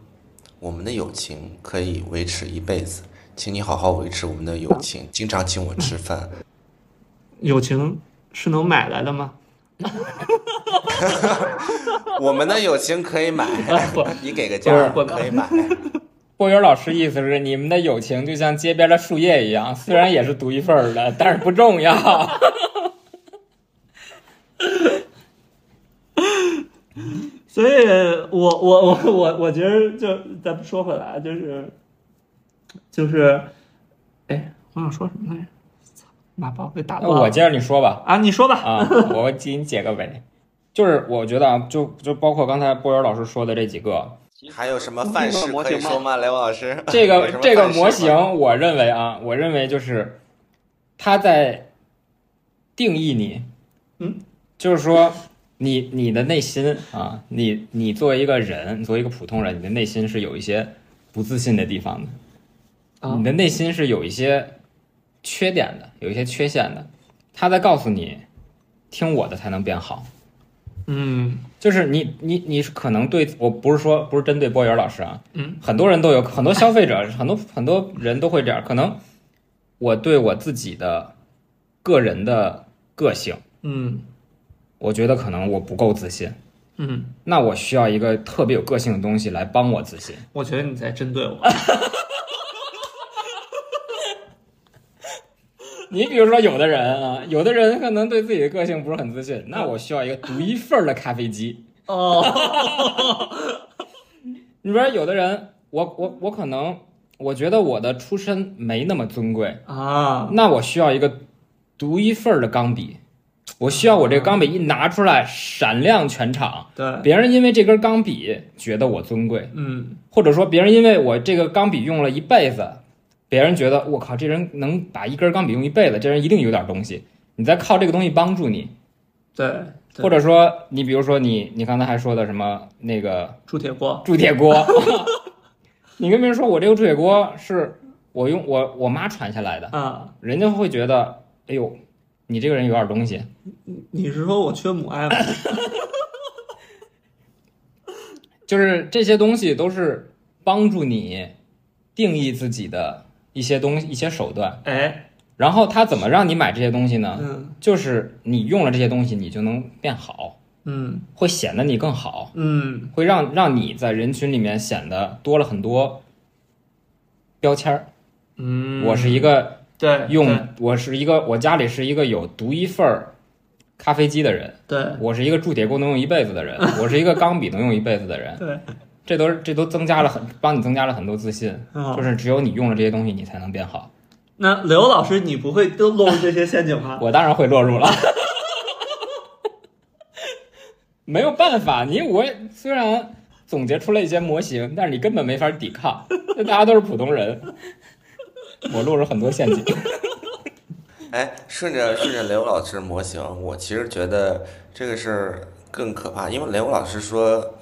我们的友情可以维持一辈子，请你好好维持我们的友情，经常请我吃饭。友情是能买来的吗？我们的友情可以买不，你给个价儿不可以买。郭元老师意思是，你们的友情就像街边的树叶一样，虽然也是独一份儿的，但是不重要。所以我我我我我觉得就咱们说回来，就是就是，哎，我想说什么来着？操，妈把我给打断我接着你说吧。啊，你说吧。啊，我给你解个围。就是我觉得啊，就就包括刚才波源老师说的这几个，还有什么范式可以说吗？雷王老师，这个这个模型，我认为啊，我认为就是他在定义你，嗯，就是说你你的内心啊，你你作为一个人，作为一个普通人，你的内心是有一些不自信的地方的，啊。你的内心是有一些缺点的，有一些缺陷的，他在告诉你，听我的才能变好。嗯。就是你你你是可能对我不是说不是针对波源老师啊，嗯，很多人都有很多消费者 很多很多人都会这样，可能我对我自己的个人的个性，嗯我觉得可能我不够自信，嗯，那我需要一个特别有个性的东西来帮我自信。我觉得你在针对我。你比如说，有的人啊，有的人可能对自己的个性不是很自信，那我需要一个独一份儿的咖啡机。哦，你说有的人，我我我可能我觉得我的出身没那么尊贵，啊，那我需要一个独一份儿的钢笔。我需要我这个钢笔一拿出来闪亮全场，对，别人因为这根钢笔觉得我尊贵，嗯，或者说别人因为我这个钢笔用了一辈子，别人觉得我靠，这人能把一根钢笔用一辈子，这人一定有点东西。你在靠这个东西帮助你，对，对。或者说你比如说你你刚才还说的什么那个铸铁锅，铸铁锅，你跟别人说我这个铸铁锅是我用我我妈传下来的，啊，人家会觉得哎呦，你这个人有点东西。你是说我缺母爱吗？就是这些东西都是帮助你定义自己的一些东西、一些手段。哎，然后他怎么让你买这些东西呢？嗯就是你用了这些东西，你就能变好，嗯会显得你更好，嗯会让让你在人群里面显得多了很多标签儿。嗯，我是一个对用，我是一个我家里是一个有独一份儿咖啡机的人，对对我是一个铸铁锅能用一辈子的人，我是一个钢笔能用一辈子的人。对，这都是这都增加了很帮你增加了很多自信，嗯就是只有你用了这些东西，你才能变好。那刘老师，你不会都落入这些陷阱吗？我当然会落入了，没有办法，你我虽然总结出了一些模型，但是你根本没法抵抗，这大家都是普通人，我落入很多陷阱。哎，顺着顺着雷欧老师模型，我其实觉得这个事儿更可怕，因为雷欧老师说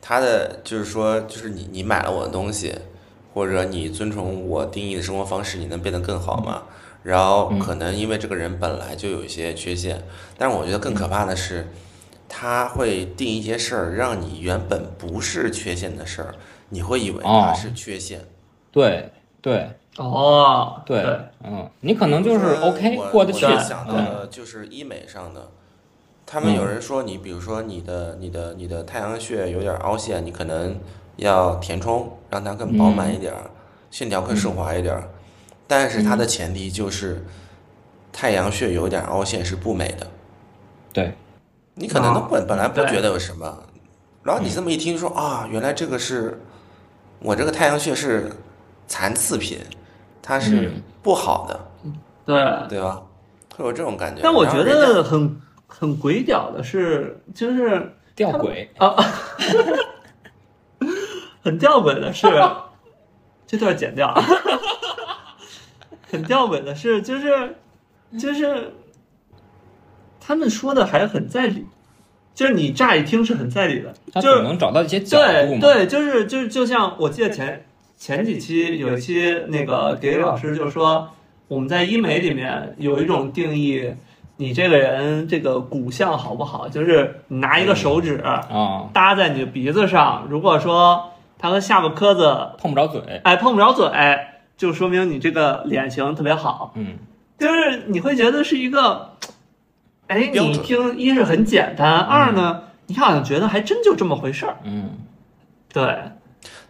他的就是说，就是你你买了我的东西，或者你遵从我定义的生活方式，你能变得更好吗？然后可能因为这个人本来就有一些缺陷，但是我觉得更可怕的是，他会定一些事儿，让你原本不是缺陷的事儿，你会以为它哦是缺陷。对对哦，对，嗯，你可能就是 OK 我过得去我，想到嗯。的就是医美上的，他们有人说你，比如说你的你的你的太阳穴有点凹陷，你可能要填充，让它更饱满一点儿，线条更顺滑一点儿。但是它的前提就是太阳穴有点凹陷是不美的，对，你可能都啊本本来不觉得有什么，然后你这么一听说啊，原来这个是我这个太阳穴是残次品，它是嗯不好的。对。对吧？会有这种感觉。但我觉得很很鬼屌的是，就是吊诡，啊，很吊诡的是，这段剪掉。很吊诡的是，就是就是他们说的还很在理，就是你乍一听是很在理的，他就是总能找到一些角度嘛。对对，就是就是就像我记得前前几期有一期那个给老师就说，我们在医美里面有一种定义，你这个人这个骨相好不好，就是你拿一个手指啊，搭在你的鼻子上，如果说它和下巴颏子碰不着嘴，哎碰不着嘴，就说明你这个脸型特别好，嗯，就是你会觉得是一个，哎，你听一是很简单，二呢，你好像觉得还真就这么回事儿，嗯，对。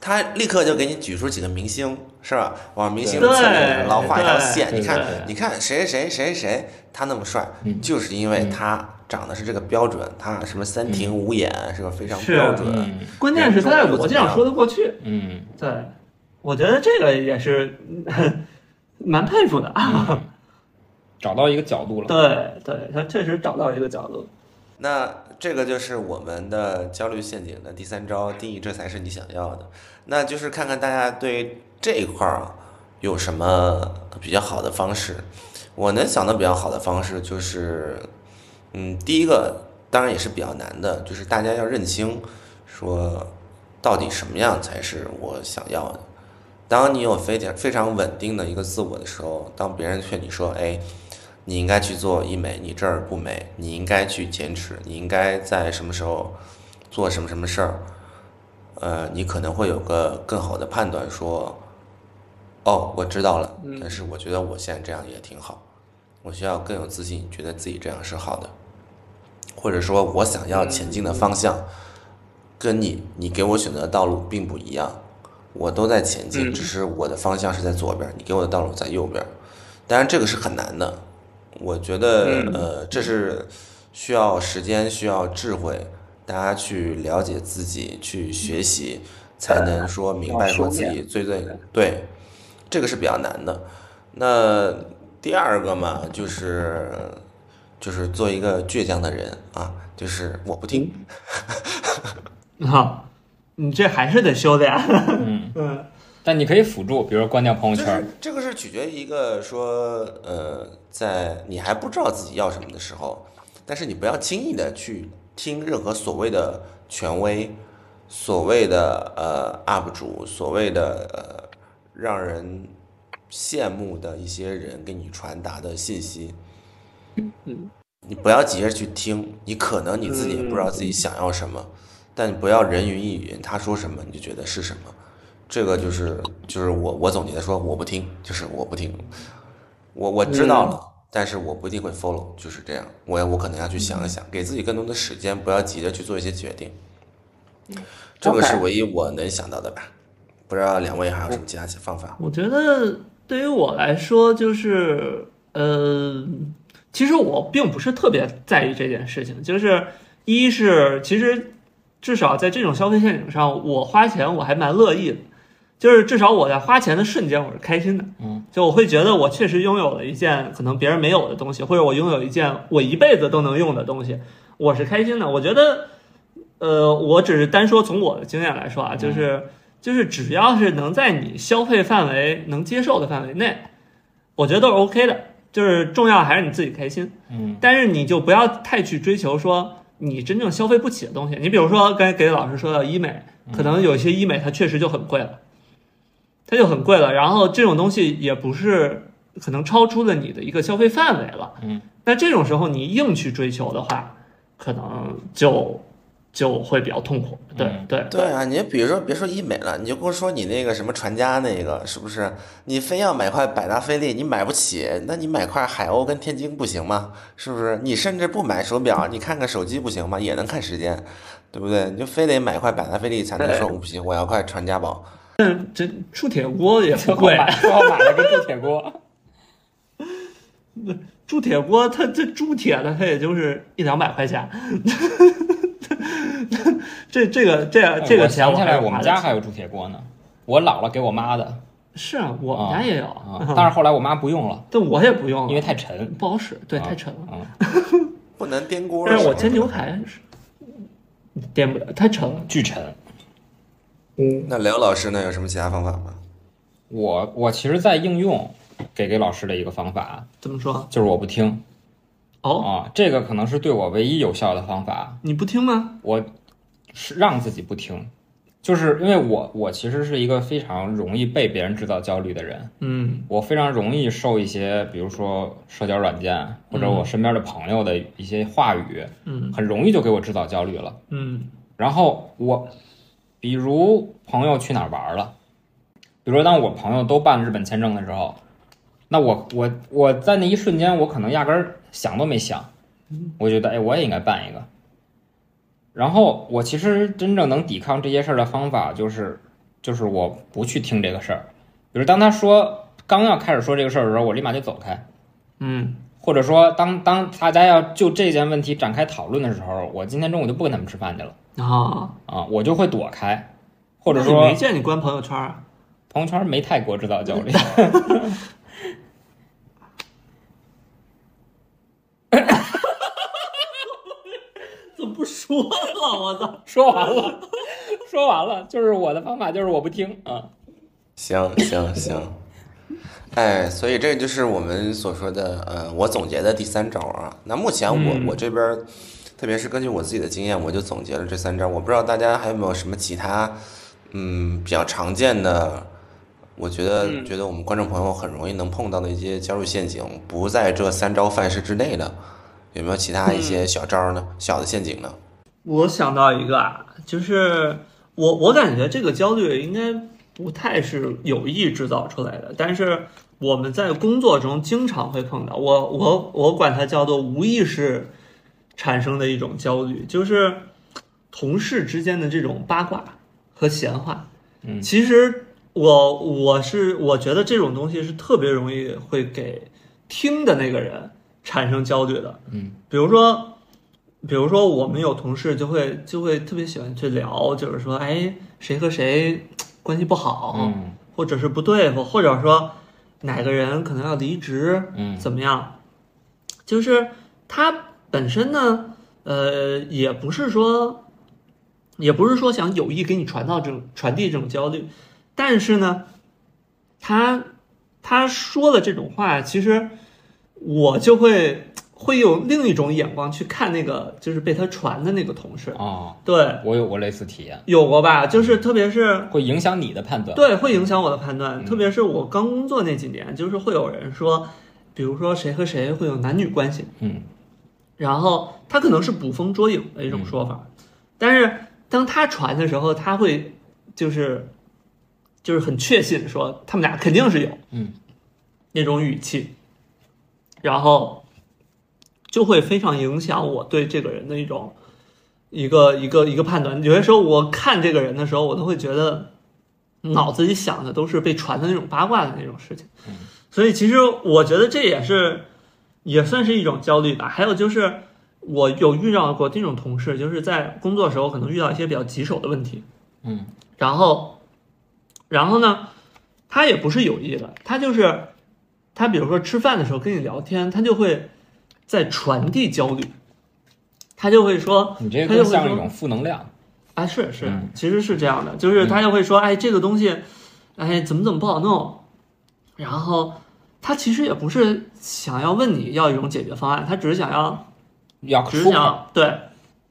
他立刻就给你举出几个明星，是吧？往明星对侧面老画一条线，你看你看谁谁谁谁谁，他那么帅，嗯就是因为他长得是这个标准，他什么三庭五眼是个非常标准。嗯关键是他在逻辑上说得过去。嗯，对，我觉得这个也是嗯蛮佩服的。啊 找到一个角度了。对对，他确实找到一个角度。那这个就是我们的焦虑陷阱的第三招，定义这才是你想要的。那就是看看大家对这一块儿啊有什么比较好的方式。我能想到比较好的方式就是，嗯，第一个当然也是比较难的，就是大家要认清，说到底什么样才是我想要的。当你有非常非常稳定的一个自我的时候，当别人劝你说，哎，你应该去做医美，你这儿不美，你应该去减脂，你应该在什么时候做什么什么事儿，呃，你可能会有个更好的判断，说，哦，我知道了，但是我觉得我现在这样也挺好，我需要更有自信，觉得自己这样是好的，或者说我想要前进的方向，跟你你给我选择的道路并不一样，我都在前进，嗯。只是我的方向是在左边，你给我的道路在右边。当然这个是很难的，我觉得嗯。呃这是需要时间，需要智慧，大家去了解自己，去学习，才能说明白说自己最最对，这个是比较难的。那第二个嘛，就是就是做一个倔强的人啊，就是我不听，哈，你这还是得修的呀。嗯，嗯但你可以辅助，比如说关掉朋友圈。这个是取决于一个说，呃，在你还不知道自己要什么的时候，但是你不要轻易的去听任何所谓的权威、所谓的呃 UP 主、所谓的呃让人羡慕的一些人给你传达的信息。你不要急着去听，你可能你自己也不知道自己想要什么，但你不要人云亦云，他说什么你就觉得是什么。这个就是就是我我总结的说我不听，就是我不听，我我知道了，但是我不一定会 follow，就是这样。我我可能要去想一想，给自己更多的时间，不要急着去做一些决定。这个是唯一我能想到的吧。不知道两位还有什么其他方法？我觉得对于我来说，就是呃，其实我并不是特别在意这件事情。就是一是其实至少在这种消费陷阱上，我花钱我还蛮乐意的。就是至少我在花钱的瞬间我是开心的，嗯，就我会觉得我确实拥有了一件可能别人没有的东西，或者我拥有一件我一辈子都能用的东西，我是开心的。我觉得，呃，我只是单说从我的经验来说啊，就是就是只要是能在你消费范围能接受的范围内，我觉得都是 OK 的。就是重要还是你自己开心，嗯但是你就不要太去追求说你真正消费不起的东西。你比如说刚才给老师说到医美，可能有些医美它确实就很贵了，它就很贵了。然后这种东西也不是可能超出了你的一个消费范围了。嗯，那这种时候你硬去追求的话，可能就就会比较痛苦。对嗯对对啊，你比如说别说医美了，你就跟我说你那个什么传家那个是不是？你非要买块百达翡丽，你买不起，那你买块海鸥跟天津不行吗？是不是？你甚至不买手表，你看看手机不行吗？也能看时间，对不对？你就非得买块百达翡丽才能说不行，我要块传家宝。这铸铁锅也不贵，买 最后买了个铸铁锅。铸铁锅它这铸铁的它也就是一两百块钱，这这个这个这个钱我钱还想起来，我们家还有铸铁锅呢，我姥姥给我妈的是啊，我们家也有，啊，但是后来我妈不用了，但我也不用了，因为太沉。不好使，对，啊太沉了。嗯，不能颠锅。但是我煎牛排是颠不了，太沉了。巨沉。嗯，那刘老师呢？有什么其他方法吗？我我其实，在应用给给老师的一个方法怎么说？就是我不听哦，啊，这个可能是对我唯一有效的方法。你不听吗？我是让自己不听，就是因为我我其实是一个非常容易被别人制造焦虑的人，嗯我非常容易受一些，比如说社交软件或者我身边的朋友的一些话语，嗯很容易就给我制造焦虑了。嗯然后我，比如朋友去哪儿玩了，比如说当我朋友都办日本签证的时候，那我我我在那一瞬间，我可能压根儿想都没想，我觉得哎，我也应该办一个。然后我其实真正能抵抗这些事儿的方法，就是就是我不去听这个事儿，比如当他说刚要开始说这个事儿的时候，我立马就走开。嗯或者说当当大家要就这件问题展开讨论的时候，我今天中午就不跟他们吃饭去了啊，啊，我就会躲开，或者说没见你关朋友圈啊？朋友圈没太给我制造焦虑。怎么不说了？我操！说完了，说完了，就是我的方法就是我不听啊。行行行，哎，所以这就是我们所说的，呃，我总结的第三招啊。那目前我、嗯我这边儿，特别是根据我自己的经验，我就总结了这三招。我不知道大家还有没有什么其他，嗯，比较常见的，我觉得、嗯觉得我们观众朋友很容易能碰到的一些焦虑陷阱，不在这三招范式之内的，有没有其他一些小招呢？小的陷阱呢？我想到一个啊，就是我我感觉这个焦虑应该不太是有意制造出来的，但是我们在工作中经常会碰到。我我我管它叫做无意识产生的一种焦虑，就是同事之间的这种八卦和闲话。嗯其实我我是我觉得这种东西是特别容易会给听的那个人产生焦虑的。嗯，比如说，比如说我们有同事就会就会特别喜欢去聊，就是说，哎，谁和谁关系不好，嗯或者是不对付，或者说哪个人可能要离职，嗯怎么样？就是他本身呢，呃，也不是说，也不是说想有意给你传到这种传递这种焦虑，但是呢，他他说的这种话，其实我就会会有另一种眼光去看那个就是被他传的那个同事，哦，对，我有过类似体验，有过吧？就是特别是会影响你的判断。对，会影响我的判断。嗯特别是我刚工作那几年，就是会有人说，比如说谁和谁会有男女关系，嗯然后他可能是捕风捉影的一种说法，但是当他传的时候，他会就是就是很确信说他们俩肯定是有，嗯，那种语气，然后就会非常影响我对这个人的一种一个一个一个判断。有些时候我看这个人的时候，我都会觉得脑子里想的都是被传的那种八卦的那种事情，所以其实我觉得这也是也算是一种焦虑吧。还有就是我有遇到过这种同事，就是在工作的时候可能遇到一些比较棘手的问题，嗯。然后，然后呢，他也不是有意的，他就是他比如说吃饭的时候跟你聊天，他就会在传递焦虑，他就会说，你这更像一种负能量。啊，是是嗯，其实是这样的，就是他就会说，哎，这个东西，哎，怎么怎么不好弄，然后他其实也不是想要问你要一种解决方案，他只是想要，只是想对，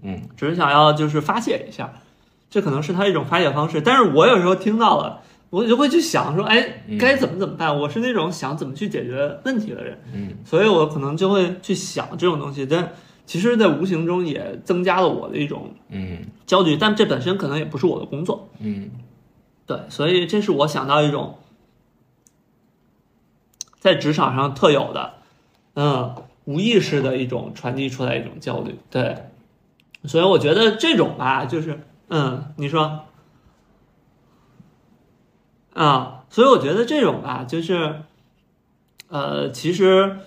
嗯，只是想要就是发泄一下，这可能是他一种发泄方式。但是我有时候听到了，我就会去想说，哎嗯，该怎么怎么办？我是那种想怎么去解决问题的人，嗯。所以我可能就会去想这种东西，但其实，在无形中也增加了我的一种嗯。焦虑，但这本身可能也不是我的工作。嗯。对，所以这是我想到一种在职场上特有的，嗯，无意识的一种传递出来一种焦虑。对，所以我觉得这种吧，就是，嗯，你说，啊，所以我觉得这种吧，就是，呃，其实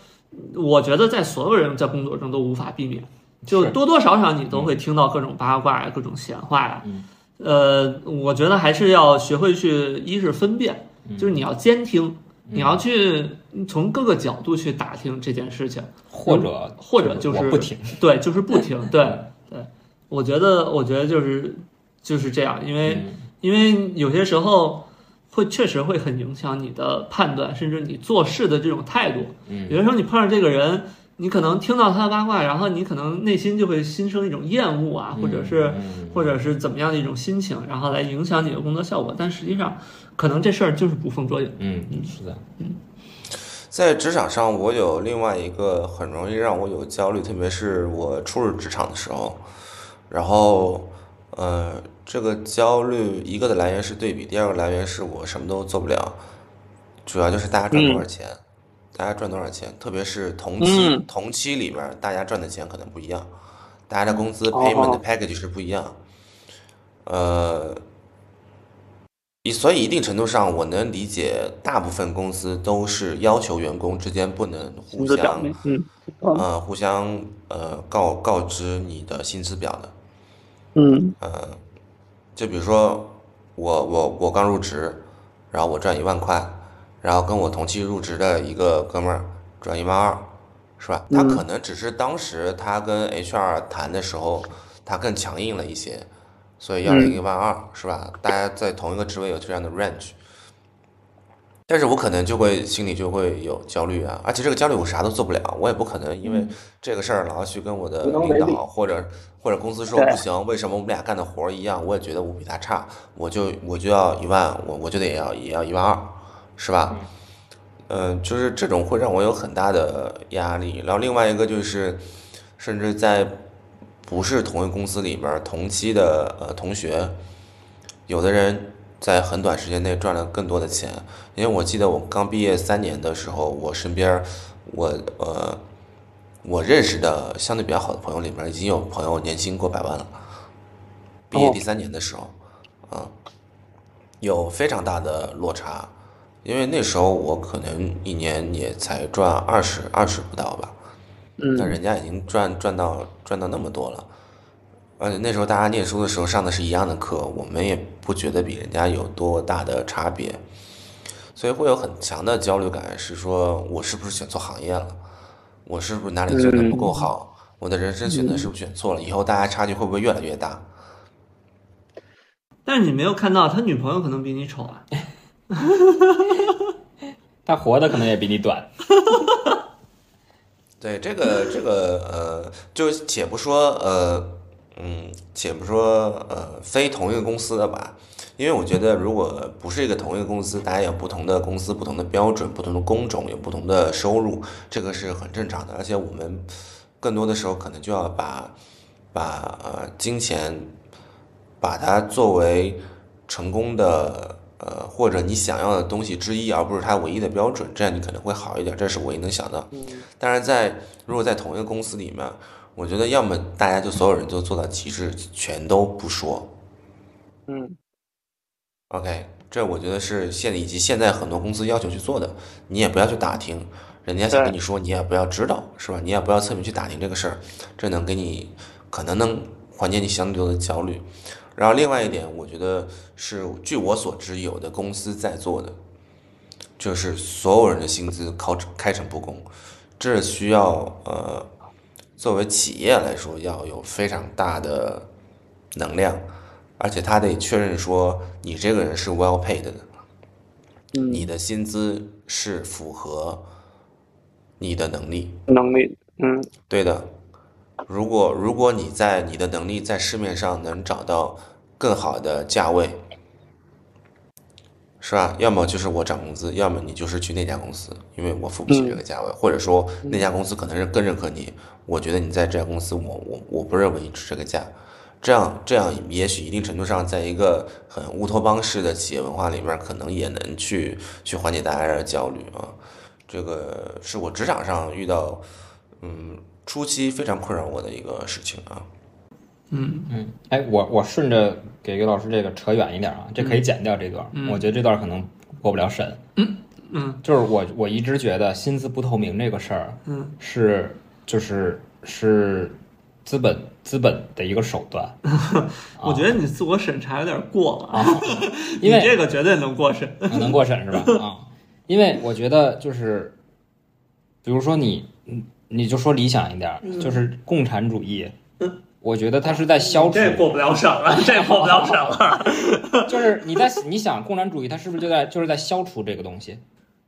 我觉得在所有人在工作中都无法避免，就多多少少你都会听到各种八卦呀、各种闲话呀。嗯呃，我觉得还是要学会去，一是分辨，就是你要监听，你要去从各个角度去打听这件事情，或者或者就是我不听，对，就是不听，对对，我觉得，我觉得就是就是这样，因为、嗯因为有些时候会确实会很影响你的判断，甚至你做事的这种态度。嗯。有的时候你碰上这个人，你可能听到他的八卦，然后你可能内心就会心生一种厌恶啊，或者是嗯或者是怎么样的一种心情，然后来影响你的工作效果。但实际上，可能这事儿就是捕风捉影。嗯嗯是的，嗯在职场上，我有另外一个很容易让我有焦虑，特别是我初入职场的时候。然后，呃，这个焦虑一个的来源是对比，第二个来源是我什么都做不了，主要就是大家赚多少钱，大家赚多少钱，特别是同期、嗯同期里面大家赚的钱可能不一样，大家的工资 payment package 是不一样。呃，一所以一定程度上，我能理解大部分公司都是要求员工之间不能互相面，嗯，呃互相呃告告知你的薪资表的。嗯呃就比如说我我我刚入职，然后我赚一万块，然后跟我同期入职的一个哥们儿赚一万二，是吧？他嗯。可能只是当时他跟 HR 谈的时候，他更强硬了一些，所以要了一个万二，是吧？大家在同一个职位有这样的 range，但是我可能就会心里就会有焦虑啊，而且这个焦虑我啥都做不了，我也不可能因为这个事儿老要去跟我的领导或者或者公司说不行，为什么我们俩干的活儿一样，我也觉得我比他差，我就我就要一万，我我就得要也要一万二，是吧？嗯、就是这种会让我有很大的压力。然后另外一个就是，甚至在不是同一公司里边儿同期的呃同学，有的人在很短时间内赚了更多的钱。因为我记得我刚毕业三年的时候，我身边儿我呃我认识的相对比较好的朋友里面儿，已经有朋友年薪过百万了。毕业哦第三年的时候，啊、有非常大的落差。因为那时候我可能一年也才赚二十二十不到吧，嗯但人家已经赚赚到赚到那么多了，而且那时候大家念书的时候上的是一样的课，我们也不觉得比人家有多大的差别，所以会有很强的焦虑感，是说我是不是选错行业了？我是不是哪里做的不够好？我的人生选择是不是选错了？以后大家差距会不会越来越大？但是你没有看到他女朋友可能比你丑啊。哈哈哈他活的可能也比你短。哈哈哈对这个这个呃，就且不说呃嗯，且不说呃非同一个公司的吧，因为我觉得如果不是一个同一个公司，大家有不同的公司、不同的标准、不同的工种、有不同的收入，这个是很正常的。而且我们更多的时候可能就要把把呃金钱把它作为成功的呃或者你想要的东西之一，而不是它唯一的标准，这样你可能会好一点。这是我也能想到。但是在如果在同一个公司里面，我觉得要么大家就所有人都做到极致，全都不说。嗯 OK，这我觉得是现以及现在很多公司要求去做的，你也不要去打听，人家想跟你说，你也不要知道，是吧？你也不要侧面去打听这个事儿，这能给你可能能缓解你相对多的焦虑。然后另外一点，我觉得是据我所知，有的公司在做的，就是所有人的薪资靠开诚布公，这需要呃，作为企业来说要有非常大的能量，而且他得确认说你这个人是 well paid 的，嗯，你的薪资是符合你的能力。能力，嗯。对的，如果如果你在你的能力在市面上能找到更好的价位，是吧？要么就是我涨工资，要么你就是去那家公司，因为我付不起这个价位，或者说那家公司可能是更认可你，我觉得你在这家公司我我我不认为你值这个价，这样这样也许一定程度上，在一个很乌托邦式的企业文化里面，可能也能去去缓解大家的焦虑啊。这个是我职场上遇到，嗯，初期非常困扰我的一个事情啊。嗯嗯，哎，我我顺着给于老师这个扯远一点啊，这可以剪掉这段，嗯我觉得这段可能过不了审。嗯嗯就是我我一直觉得薪资不透明这个事儿嗯是就是是资本资本的一个手段，我觉得你自我审查有点过了啊，因为你这个绝对能过审。啊能过审是吧？啊，因为我觉得就是，比如说你，嗯你就说理想一点儿，就是共产主义，我觉得他是在消除，这过不了审了，这过不了审了。就是你在你想共产主义，它是不是就在就是在消除这个东西？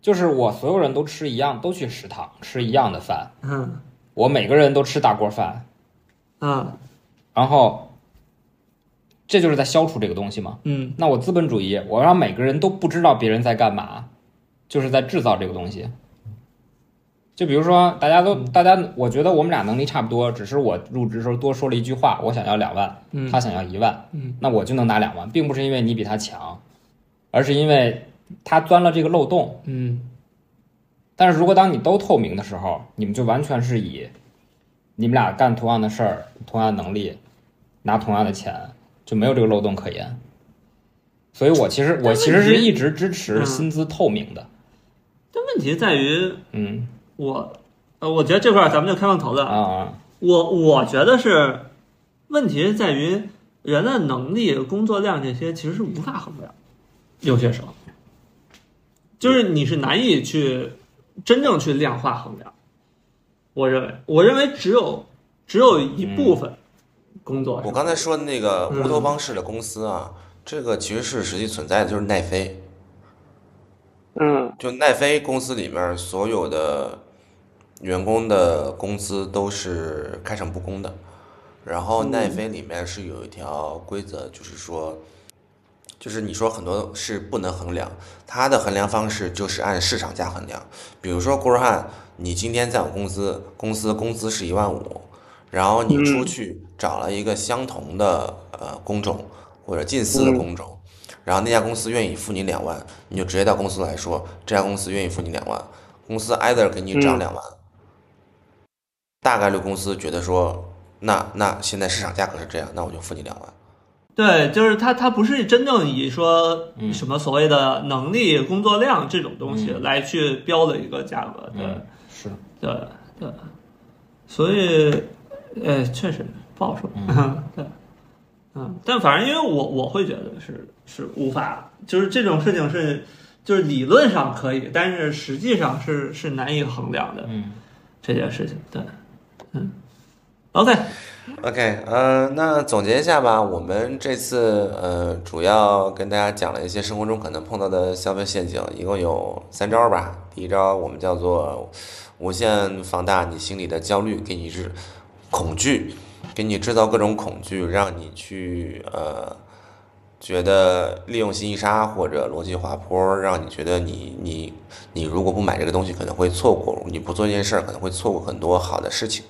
就是我所有人都吃一样，都去食堂吃一样的饭，嗯我每个人都吃大锅饭，嗯然后这就是在消除这个东西吗？嗯那我资本主义，我让每个人都不知道别人在干嘛，就是在制造这个东西。就比如说，大家都大家，我觉得我们俩能力差不多，只是我入职时候多说了一句话，我想要两万，嗯他想要一万，嗯那我就能拿两万，并不是因为你比他强，而是因为他钻了这个漏洞。嗯但是如果当你都透明的时候，你们就完全是以你们俩干同样的事儿、同样的能力，拿同样的钱，就没有这个漏洞可言。所以我其实我其实是一直支持嗯薪资透明的。但问题在于嗯我，呃，我觉得这块儿咱们就开放讨论啊。啊，我我觉得是，问题是在于人的能力、工作量这些其实是无法衡量，有些时候，就是你是难以去真正去量化衡量。我认为，我认为只有只有一部分工作是，我刚才说的那个嗯乌托邦式的公司啊，这个其实是实际存在的，就是奈飞。嗯就奈飞公司里面所有的员工的工资都是开诚布公的，然后奈飞里面是有一条规则，就是说，就是你说很多是不能衡量，它的衡量方式就是按市场价衡量。比如说郭若翰，你今天在我公司，公司工资是一万五，然后你出去找了一个相同的呃工种或者近似的工种。然后那家公司愿意付你两万，你就直接到公司来说，这家公司愿意付你两万，公司 either 给你涨嗯两万，大概率公司觉得说，那那现在市场价格是这样，那我就付你两万。对，就是它，它不是真正以说嗯什么所谓的能力、工作量这种东西嗯来去标的一个价格，对，嗯，是，对，对，所以，呃，确实不好说，对，嗯，但反正因为我我会觉得是是无法，就是这种事情是，就是理论上可以，但是实际上是是难以衡量的嗯。这件事情，对，嗯，OK，OK，呃，那总结一下吧，我们这次呃主要跟大家讲了一些生活中可能碰到的消费陷阱，一共有三招吧。第一招我们叫做无限放大你心里的焦虑，给你制恐惧，给你制造各种恐惧，让你去呃觉得利用信息差或者逻辑滑坡，让你觉得你你你如果不买这个东西可能会错过，你不做这件事儿可能会错过很多好的事情。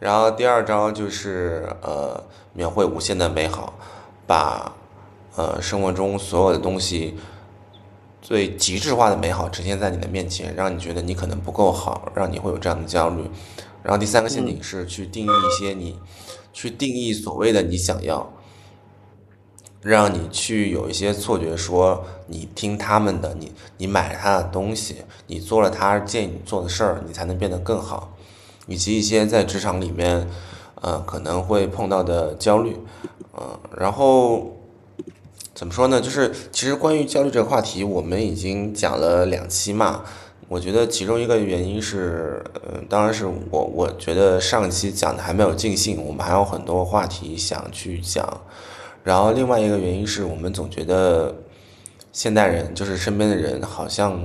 然后第二招就是呃描绘无限的美好，把呃生活中所有的东西最极致化的美好呈现在你的面前，让你觉得你可能不够好，让你会有这样的焦虑。然后第三个陷阱是去定义一些你，去定义所谓的你想要，让你去有一些错觉，说你听他们的，你你买了他的东西，你做了他建议你做的事儿，你才能变得更好。以及一些在职场里面，呃，可能会碰到的焦虑，呃，然后怎么说呢？就是其实关于焦虑这个话题，我们已经讲了两期嘛。我觉得其中一个原因是，呃，当然是我我觉得上一期讲的还没有尽兴，我们还有很多话题想去讲。然后另外一个原因是我们总觉得现代人，就是身边的人，好像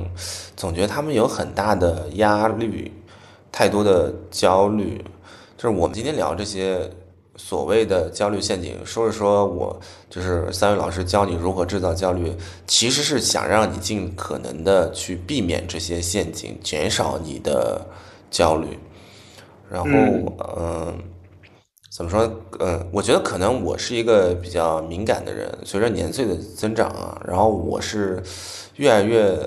总觉得他们有很大的压力。太多的焦虑，就是我们今天聊这些所谓的焦虑陷阱，说是说我就是三位老师教你如何制造焦虑，其实是想让你尽可能的去避免这些陷阱，减少你的焦虑。然后，嗯、怎么说？呃，我觉得可能我是一个比较敏感的人，随着年岁的增长啊，然后我是越来越。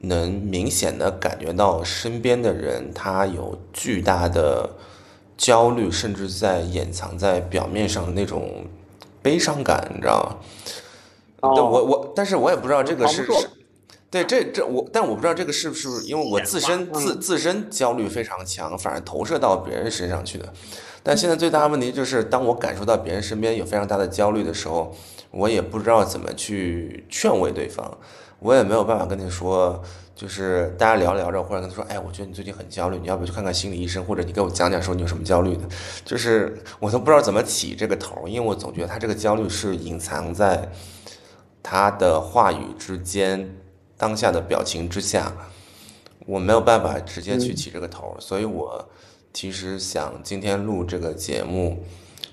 能明显的感觉到身边的人他有巨大的焦虑，甚至在掩藏在表面上的那种悲伤感，你知道吗？但，我我，但是我也不知道这个是是，对，这这我，但我不知道这个是不是因为我自身自自身焦虑非常强，反而投射到别人身上去的。但现在最大的问题就是，当我感受到别人身边有非常大的焦虑的时候，我也不知道怎么去劝慰对方，我也没有办法跟你说，就是大家聊聊着，或者跟他说，哎，我觉得你最近很焦虑，你要不去看看心理医生，或者你给我讲讲说你有什么焦虑的，就是我都不知道怎么起这个头，因为我总觉得他这个焦虑是隐藏在他的话语之间，当下的表情之下，我没有办法直接去起这个头儿，所以我其实想今天录这个节目，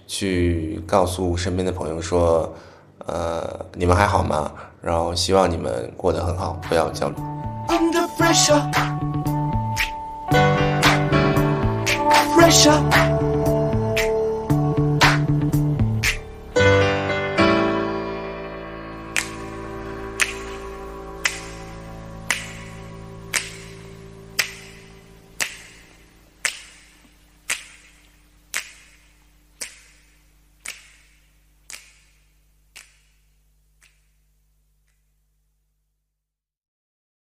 去告诉身边的朋友说，呃，你们还好吗？然后希望你们过得很好，不要焦虑。under pressure. Pressure.